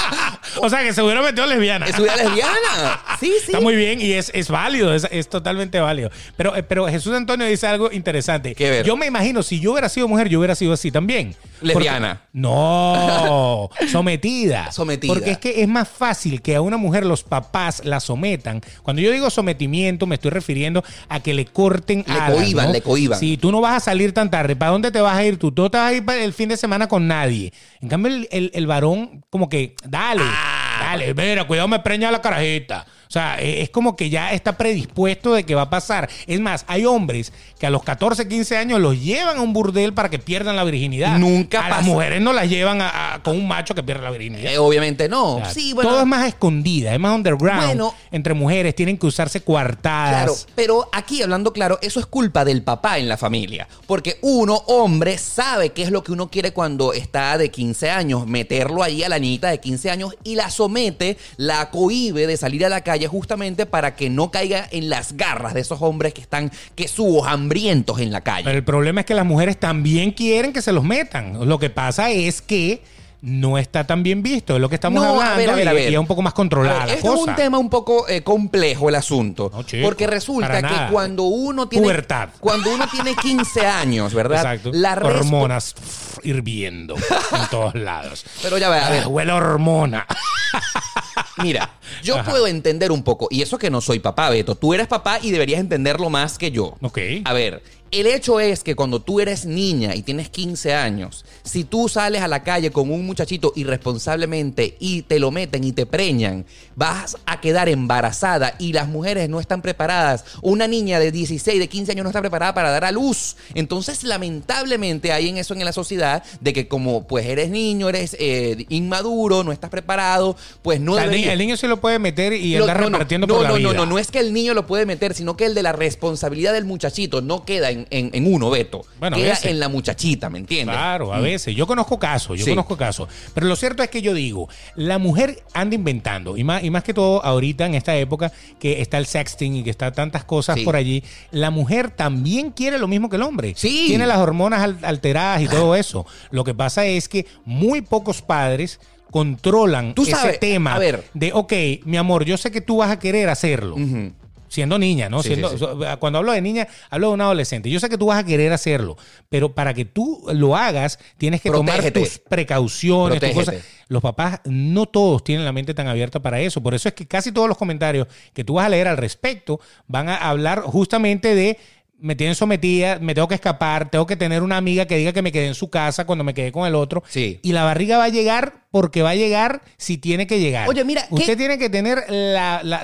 o sea, que se hubiera metido lesbiana. ¿Es una lesbiana? Sí, sí. Está muy bien y es, es válido, es, es totalmente válido. Pero, eh, pero Jesús Antonio dice algo interesante. ¿Qué ver? Yo me imagino, si yo hubiera sido mujer, yo hubiera sido así también. Lesbiana. Porque- no, sometida. Sometida. Porque es que es más fácil que a una mujer los papás la sometan. Cuando yo digo sometimiento, me estoy refiriendo a que le corten Le alas, cohíban, ¿no? le cohíban. Sí, tú no vas a salir tan tarde. ¿Para dónde te vas a ir tú? Tú no te vas a ir para el fin de semana con nadie. En cambio, el, el- el varón, como que, dale, Ah. Dale, mira, cuidado, me preña la carajita. O sea, eh, es como que ya está predispuesto de que va a pasar. Es más, hay hombres que a los 14, 15 años los llevan a un burdel para que pierdan la virginidad. Nunca A las mujeres no las llevan a- a- con un macho que pierde la virginidad. Eh, obviamente no. Claro. Sí, bueno. Todo es más escondida, es más underground. Bueno. entre mujeres tienen que usarse coartadas. Claro, pero aquí hablando claro, eso es culpa del papá en la familia. Porque uno, hombre, sabe qué es lo que uno quiere cuando está de 15 años. Meterlo ahí a la niñita de 15 años y la somete, la cohíbe de salir a la calle justamente para que no caiga en las garras de esos hombres que están, que subos, hambrientos en la calle. Pero el problema es que las mujeres también quieren que se los metan. Lo que pasa es que no está tan bien visto, es lo que estamos No, a hablando ver, a ver, a y- ver. y es un poco más controlada es un tema un poco eh, complejo el asunto. No, chico, porque resulta que nada. cuando uno tiene. Pubertad. Cuando uno tiene 15 años, ¿verdad? Exacto. La Hormonas hirviendo en todos lados. Pero ya va, a ver. Ah, huele hormona. Mira, yo Ajá. puedo entender un poco, y eso que no soy papá, Beto, tú eres papá y deberías entenderlo más que yo. Ok. A ver, el hecho es que cuando tú eres niña y tienes 15 años, si tú sales a la calle con un muchachito irresponsablemente y te lo meten y te preñan, vas a quedar embarazada y las mujeres no están preparadas. Una niña de 16, de 15 años no está preparada para dar a luz. Entonces, lamentablemente hay en eso en la sociedad de que como pues eres niño, eres eh, inmaduro, no estás preparado, pues no O sea, el, niño sí lo, puede meter y Lo- andar no, no, repartiendo no, por la no, vida. No, no, no es que el niño lo puede meter, sino que el de la responsabilidad del muchachito no queda en, en- en uno, Beto. Bueno, a queda veces. en la muchachita, ¿me entiendes? Claro, a veces. Yo conozco casos, yo Sí. conozco casos. Pero lo cierto es que yo digo, la mujer anda inventando, y más, y más que todo ahorita en esta época que está el sexting y que está tantas cosas Sí. por allí, la mujer también quiere lo mismo que el hombre. Sí. Tiene las hormonas al- alteradas y todo eso. Lo que pasa es que muy pocos padres controlan Tú ese tema a ver. de, ok, mi amor, yo sé que tú vas a querer hacerlo. Siendo niña, ¿no? Sí, Siendo, sí, sí. Cuando hablo de niña, hablo de un adolescente. Yo sé que tú vas a querer hacerlo, pero para que tú lo hagas, tienes que Protégete. tomar tus precauciones, tus cosas. Los papás no todos tienen la mente tan abierta para eso. Por eso es que casi todos los comentarios que tú vas a leer al respecto van a hablar justamente de me tienen sometida, me tengo que escapar, tengo que tener una amiga que diga que me quedé en su casa cuando me quedé con el otro. Sí. Y la barriga va a llegar porque va a llegar si tiene que llegar. Oye, mira, usted qué- tiene que tener la, la-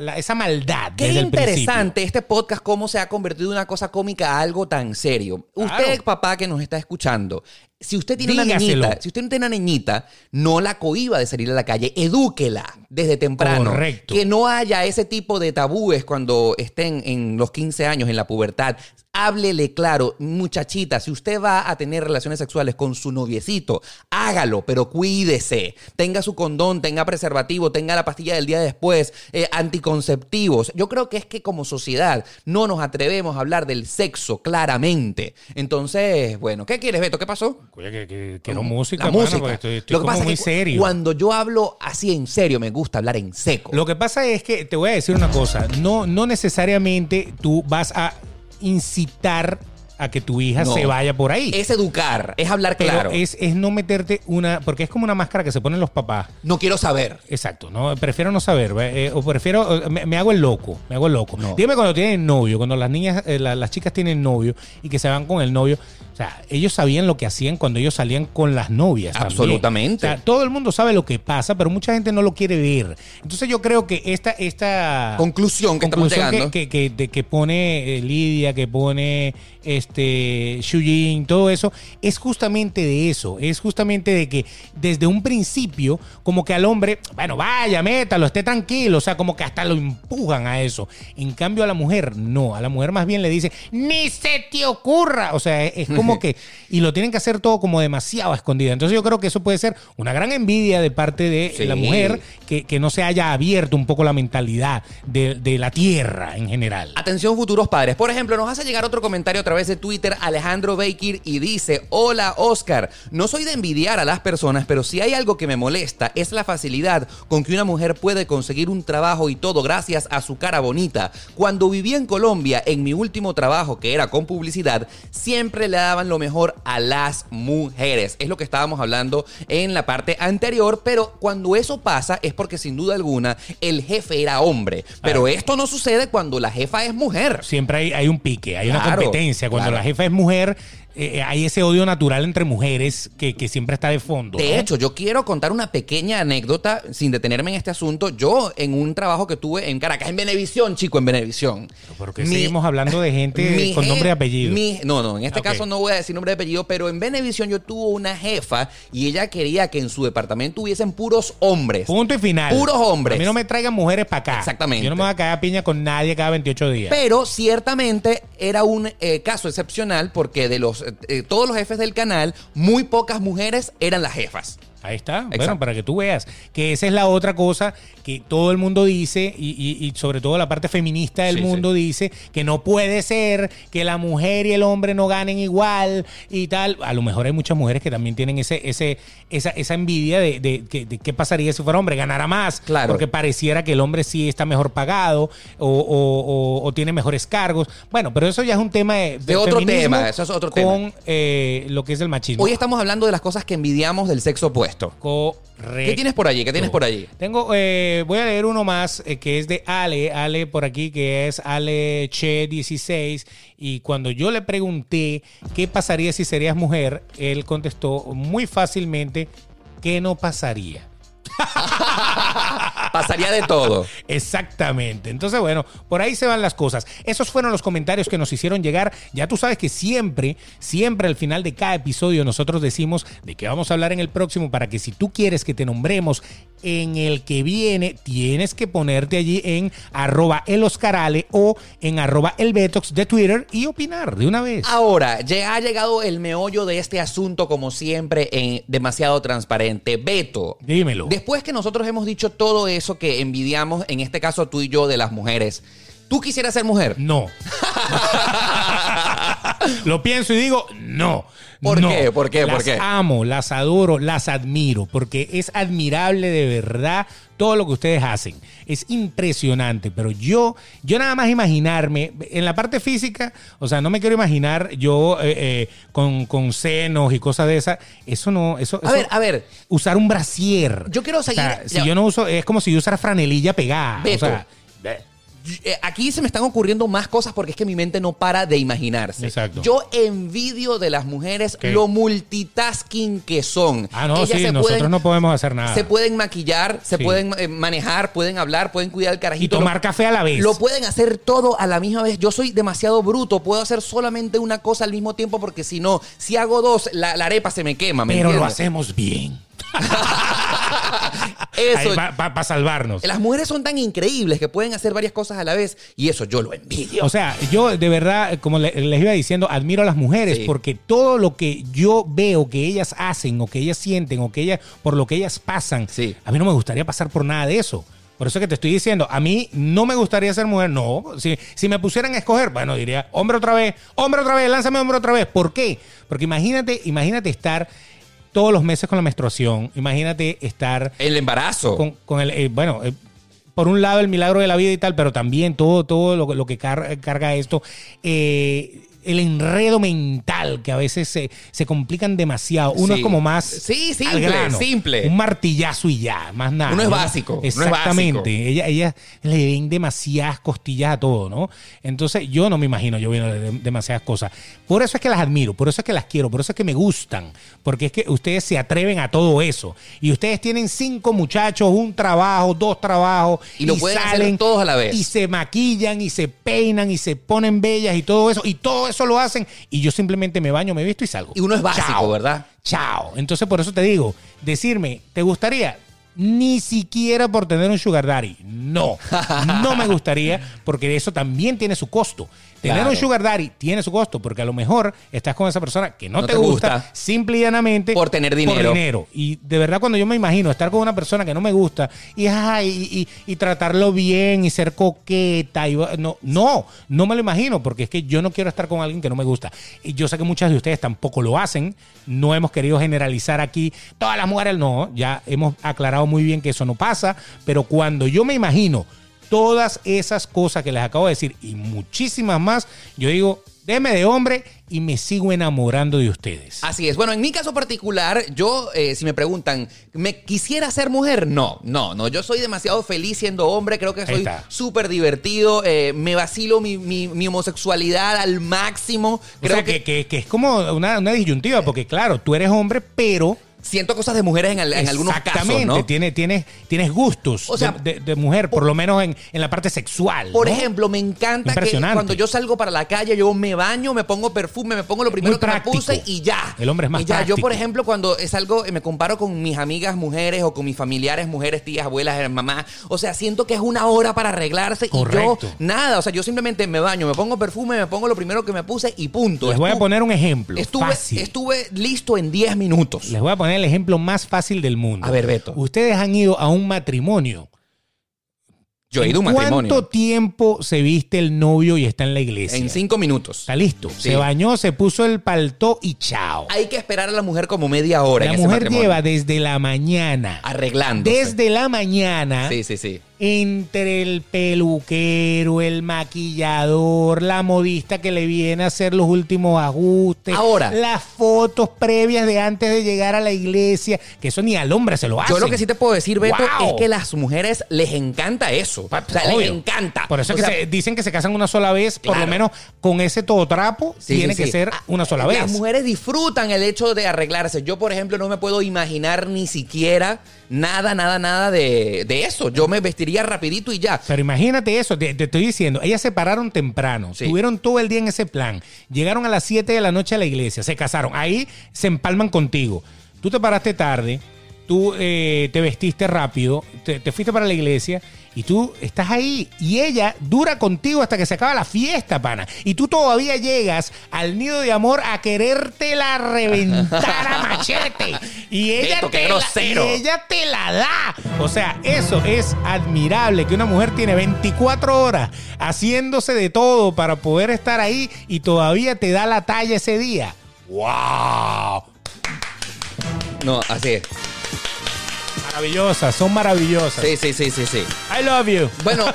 la- esa maldad. Qué desde el principio. interesante este podcast, cómo se ha convertido de una cosa cómica a algo tan serio. Usted, papá, que nos está escuchando, si usted tiene una niñita, si usted tiene una niñita, no la cohiba de salir a la calle, edúquela desde temprano. Correcto. Que no haya ese tipo de tabúes cuando estén en los 15 años, en la pubertad. Háblele claro, muchachita, si usted va a tener relaciones sexuales con su noviecito, hágalo, pero cuídese. Tenga su condón, tenga preservativo, tenga la pastilla del día después, eh, anticonceptivos. Yo creo que es que como sociedad no nos atrevemos a hablar del sexo claramente. Entonces, bueno, ¿qué quieres, Beto? ¿Qué pasó? Oye, que, que- quiero música, La mano, música. porque estoy, estoy Lo que pasa muy es que serio. cuando yo hablo así en serio, me gusta hablar en seco. Lo que pasa es que te voy a decir una cosa, no, no necesariamente tú vas a incitar a que tu hija No. se vaya por ahí. Es educar, es hablar pero claro. es, es no meterte una, porque es como una máscara que se ponen los papás. No quiero saber. Exacto, no, prefiero no saber, eh, o prefiero, me, me hago el loco, me hago el loco. No. Dígame cuando tienen novio, cuando las niñas, eh, la- las chicas tienen novio y que se van con el novio, o sea, ellos sabían lo que hacían cuando ellos salían con las novias. Absolutamente. O sea, todo el mundo sabe lo que pasa, pero mucha gente no lo quiere ver. Entonces yo creo que esta, esta Conclusión que estamos conclusión llegando. que, que, que pone eh, Lidia, que pone este Shujin, todo eso, es justamente de eso. Es justamente de que desde un principio, como que al hombre, bueno, vaya, métalo, esté tranquilo. O sea, como que hasta lo empujan a eso. En cambio, a la mujer, no. A la mujer más bien le dice, ni se te ocurra. O sea, es, es como que. Y lo tienen que hacer todo como demasiado escondida. Entonces, yo creo que eso puede ser una gran envidia de parte de Sí. la mujer que, que no se haya abierto un poco la mentalidad de, de la tierra en general. Atención futuros padres. Por ejemplo, nos hace llegar otro comentario a través de Twitter Alejandro Baker y dice, hola Oscar, no soy de envidiar a las personas, pero si hay algo que me molesta es la facilidad con que una mujer puede conseguir un trabajo y todo gracias a su cara bonita. Cuando viví en Colombia, en mi último trabajo que era con publicidad, siempre le daban lo mejor a las mujeres. Es lo que estábamos hablando en la parte anterior, pero cuando eso pasa es porque sin duda alguna el jefe era hombre. Pero esto no sucede cuando la jefa es mujer. Siempre hay, hay un pique, hay una competencia. Cuando la jefa es mujer, eh, hay ese odio natural entre mujeres que, que siempre está de fondo. De ¿no? hecho, yo quiero contar una pequeña anécdota sin detenerme en este asunto. Yo, en un trabajo que tuve en Caracas, en Benevisión, chico, en Benevisión. Porque Mi- seguimos hablando de gente con nombre y apellido. mi- no, no, en este Ok. caso no voy a decir nombre y apellido, pero en Benevisión yo tuve una jefa y ella quería que en su departamento hubiesen puros hombres. Punto y final. Puros hombres. A mí no me traigan mujeres para acá. Exactamente. Yo no me voy a caer a piña con nadie cada 28 días. Pero ciertamente era un eh, caso excepcional porque de los eh, todos los jefes del canal, muy pocas mujeres eran las jefas. Ahí está. Bueno, para que tú veas que esa es la otra cosa que todo el mundo dice y, y- y sobre todo la parte feminista del Sí, mundo dice que no puede ser que la mujer y el hombre no ganen igual y tal. A lo mejor hay muchas mujeres que también tienen ese, ese, esa, esa envidia de, de, qué pasaría si fuera hombre, ganara más. Claro. Porque pareciera que el hombre sí está mejor pagado o, o- o- o tiene mejores cargos. Bueno, pero eso ya es un tema de, De otro tema, eso es otro tema. con eh, lo que es el machismo. Hoy estamos hablando de las cosas que envidiamos del sexo opuesto. Correcto. ¿Qué tienes por allí? ¿Qué tienes por allí? Tengo, eh, voy a leer uno más eh, que es de Ale, Ale por aquí, que es Ale Che 16. Y cuando yo le pregunté qué pasaría si serías mujer, él contestó muy fácilmente que no pasaría. Pasaría de todo. Exactamente. Entonces, bueno, por ahí se van las cosas. Esos fueron los comentarios que nos hicieron llegar. Ya tú sabes que siempre, siempre al final de cada episodio nosotros decimos de qué vamos a hablar en el próximo para que si tú quieres que te nombremos en el que viene, tienes que ponerte allí en arroba el Oscarale o en arroba el Betox de Twitter y opinar de una vez. Ahora, ya ha llegado el meollo de este asunto, como siempre, en demasiado transparente. Beto. Dímelo. Después que nosotros hemos dicho todo eso que envidiamos, en este caso tú y yo, de las mujeres, ¿tú quisieras ser mujer? No. Lo pienso y digo, no. ¿Por no. qué? ¿Por qué? ¿Por Las qué? amo, las adoro, las admiro, porque es admirable de verdad todo lo que ustedes hacen. Es impresionante, pero yo, yo nada más imaginarme, en la parte física, o sea, no me quiero imaginar yo eh, eh, con, con senos y cosas de esas. Eso no, eso. A eso- ver, a ver. Usar un brasier. Yo quiero O sea, seguir- si yo no uso, es como si yo usara franelilla pegada. Beto. O sea, Aquí se me están ocurriendo más cosas porque es que mi mente no para de imaginarse. Exacto. Yo envidio de las mujeres ¿Qué? lo multitasking que son. ah, no, Ellas sí, nosotros pueden- no podemos hacer nada. Se pueden maquillar, se Sí. pueden eh, manejar, pueden hablar, pueden cuidar el y carajito. tomar Lo- café a la vez. Lo pueden hacer todo a la misma vez. Yo soy demasiado bruto. Puedo hacer solamente una cosa al mismo tiempo porque si no, si hago dos, la, la arepa se me quema. ¿me pero lo hacemos bien. Eso. Para salvarnos. Las mujeres son tan increíbles que pueden hacer varias cosas a la vez y eso yo lo envidio. O sea, yo de verdad, como le- les iba diciendo, admiro a las mujeres Sí. porque todo lo que yo veo que ellas hacen o que ellas sienten o que ellas, por lo que ellas pasan, Sí. a mí no me gustaría pasar por nada de eso. Por eso que te estoy diciendo, a mí no me gustaría ser mujer, no. Si, si me pusieran a escoger, bueno, diría, hombre otra vez, hombre otra vez, lánzame hombre otra vez. ¿Por qué? Porque imagínate, imagínate estar todos los meses con la menstruación, imagínate estar el embarazo. con, con el, eh, bueno, eh, por un lado el milagro de la vida y tal, pero también todo, todo lo, lo que car- carga esto, eh, el enredo mental que a veces se, se complican demasiado. Uno Sí. es como más Sí, al simple, grano. simple. un martillazo y ya, más nada. Uno es básico, uno es Exactamente. básico. Ella, ella le ven demasiadas costillas a todo, ¿no? Entonces yo no me imagino yo viendo de- demasiadas cosas. Por eso es que las admiro, por eso es que las quiero, por eso es que me gustan, porque es que ustedes se atreven a todo eso. Y ustedes tienen cinco muchachos, un trabajo, dos trabajos, Y lo pueden hacer todos a la vez. Y se maquillan y se peinan y se ponen bellas y todo eso, y todo eso lo hacen. Y yo simplemente me baño, me visto y salgo. Y uno es básico, Chao. ¿verdad? Chao. Entonces, por eso te digo, decirme, ¿te gustaría? Ni siquiera por tener un sugar daddy. No, no me gustaría porque eso también tiene su costo. Tener Claro. un sugar daddy tiene su costo porque a lo mejor estás con esa persona que no, No te, te gusta, gusta. simple y llanamente Por tener dinero. dinero. Y de verdad cuando yo me imagino estar con una persona que no me gusta y, ay, y, y- y tratarlo bien y ser coqueta, y, no, no, no me lo imagino porque es que yo no quiero estar con alguien que no me gusta. Y yo sé que muchas de ustedes tampoco lo hacen. No hemos querido generalizar aquí todas las mujeres, no. Ya hemos aclarado muy bien que eso no pasa. Pero cuando yo me imagino todas esas cosas que les acabo de decir y muchísimas más, yo digo, deme de hombre y me sigo enamorando de ustedes. Así es. Bueno, en mi caso particular, yo, eh, si me preguntan, ¿me quisiera ser mujer? No, no, no. Yo soy demasiado feliz siendo hombre. Creo que soy súper divertido. eh, me vacilo mi, mi- mi homosexualidad al máximo. O Creo sea, que, que- que es como una, una disyuntiva, porque claro, tú eres hombre, pero siento cosas de mujeres en, al- en algunos casos, exactamente, ¿no? tienes, tienes, tienes gustos O sea, de, de- de mujer, por lo menos en, en la parte sexual. Por ¿no? ejemplo, me encanta que cuando yo salgo para la calle, yo me baño, me pongo perfume, me pongo lo primero que me puse y ya. El hombre es más Y ya, yo, práctico. por ejemplo, cuando salgo, me comparo con mis amigas mujeres o con mis familiares mujeres, tías, abuelas, eh, mamás. O sea, siento que es una hora para arreglarse Correcto. y yo nada. O sea, yo simplemente me baño, me pongo perfume, me pongo lo primero que me puse y punto. Les voy a poner un ejemplo. Estuve, fácil. estuve listo en 10 minutos. Les voy a poner el ejemplo más fácil del mundo. A ver, Beto. Ustedes han ido a un matrimonio. Yo he ido a un matrimonio. ¿Cuánto tiempo se viste el novio y está en la iglesia? En 5 minutos. Está listo. Sí. Se bañó, se puso el paltó y chao. Hay que esperar a la mujer como media hora La en mujer lleva desde la mañana. arreglándose. Desde la mañana. Sí, sí, sí. entre el peluquero, el maquillador, la modista que le viene a hacer los últimos ajustes, Ahora. las fotos previas de antes de llegar a la iglesia, que eso ni al hombre se lo hace. Yo lo que sí te puedo decir, Beto, Wow. es que las mujeres les encanta eso. O sea, les Obvio. encanta. Por eso es que sea, dicen que se casan una sola vez, por lo menos con ese todo trapo, Sí, tiene sí, que sí. ser Ah, una sola vez. Las mujeres disfrutan el hecho de arreglarse. Yo, por ejemplo, no me puedo imaginar ni siquiera nada, nada, nada de, de eso. Yo me vestiría rapidito y ya. Pero imagínate eso, te, te estoy diciendo, ellas se pararon temprano, estuvieron todo el día en ese plan, llegaron a las 7 de la noche a la iglesia, se casaron, ahí se empalman contigo. Tú te paraste tarde, tú eh, te vestiste rápido, te, te fuiste para la iglesia y tú estás ahí y ella dura contigo hasta que se acaba la fiesta, pana. Y tú todavía llegas al nido de amor a querértela reventar a machete. Y ella, te la, y ella te la da. O sea, eso es admirable que una mujer tiene 24 horas haciéndose de todo para poder estar ahí y todavía te da la talla ese día. ¡Wow! No, así es. Maravillosas, son maravillosas. Sí, sí, sí, sí, sí. I love you. Bueno,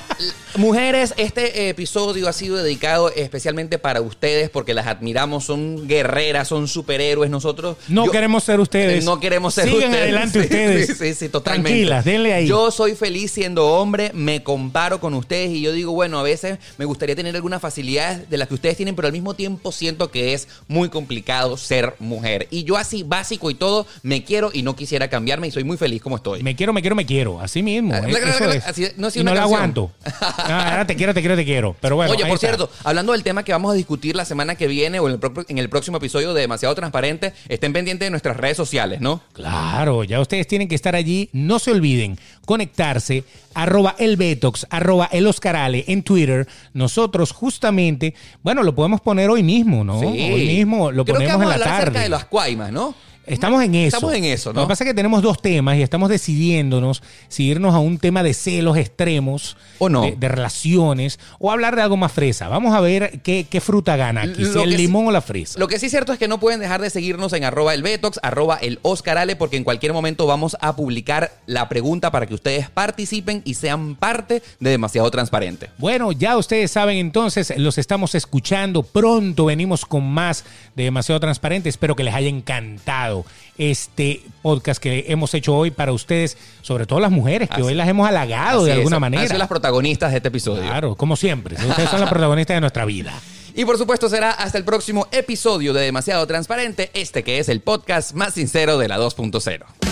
mujeres, este episodio ha sido dedicado especialmente para ustedes porque las admiramos, son guerreras, son superhéroes. Nosotros No yo- queremos ser ustedes. No queremos ser Sigan ustedes. adelante Sí, ustedes. Sí, sí, sí, totalmente. Tranquilas, denle ahí. Yo soy feliz siendo hombre, me comparo con ustedes y yo digo, bueno, a veces me gustaría tener algunas facilidades de las que ustedes tienen, pero al mismo tiempo siento que es muy complicado ser mujer. Y yo así, básico y todo, me quiero y no quisiera cambiarme y soy muy feliz como estoy. Me quiero, me quiero, me quiero. Así mismo. Ah, eh, así- no ha sido y no la aguanto. Ah, ahora te quiero, te quiero, te quiero. Pero bueno. Oye, por está. cierto, hablando del tema que vamos a discutir la semana que viene o en el, pro- en el próximo episodio de Demasiado Transparente, estén pendientes de nuestras redes sociales, ¿no? Claro, ya ustedes tienen que estar allí. No se olviden conectarse, arroba el Betox, arroba el Oscarale en Twitter. Nosotros justamente, bueno, lo podemos poner hoy mismo, ¿no? Hoy mismo lo Creo que ponemos vamos en la a hablar acerca tarde. de las cuaimas, ¿no? Estamos en eso. Estamos en eso, ¿no? Lo que pasa es que tenemos dos temas y estamos decidiéndonos si irnos a un tema de celos extremos O no. de, de relaciones o hablar de algo más fresa. Vamos a ver qué, qué fruta gana aquí, si el sí- limón o la fresa. Lo que sí es cierto es que no pueden dejar de seguirnos en arroba el Betox, arroba el Oscarale, porque en cualquier momento vamos a publicar la pregunta para que ustedes participen y sean parte de Demasiado Transparente. Bueno, ya ustedes saben entonces, los estamos escuchando. Pronto venimos con más de Demasiado Transparente. Espero que les haya encantado este podcast que hemos hecho hoy para ustedes, sobre todo las mujeres, que Así- hoy las hemos halagado de es, alguna Han manera. sido las protagonistas de este episodio. Claro, como siempre. Ustedes son las protagonistas de nuestra vida. Y por supuesto será hasta el próximo episodio de Demasiado Transparente, este que es el podcast más sincero de la 2.0.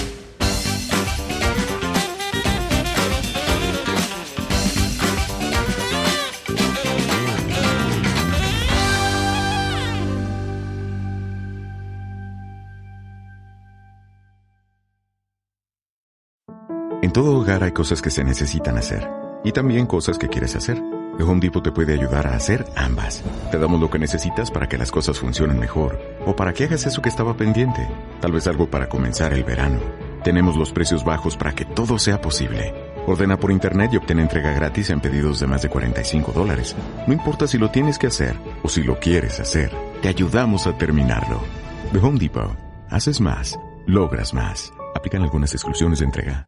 En todo hogar hay cosas que se necesitan hacer y también cosas que quieres hacer. The Home Depot te puede ayudar a hacer ambas. Te damos lo que necesitas para que las cosas funcionen mejor o para que hagas eso que estaba pendiente. Tal vez algo para comenzar el verano. Tenemos los precios bajos para que todo sea posible. Ordena por internet y obtén entrega gratis en pedidos de más de 45 dólares. No importa si lo tienes que hacer o si lo quieres hacer, te ayudamos a terminarlo. The Home Depot. Haces más, logras más. Aplican algunas exclusiones de entrega.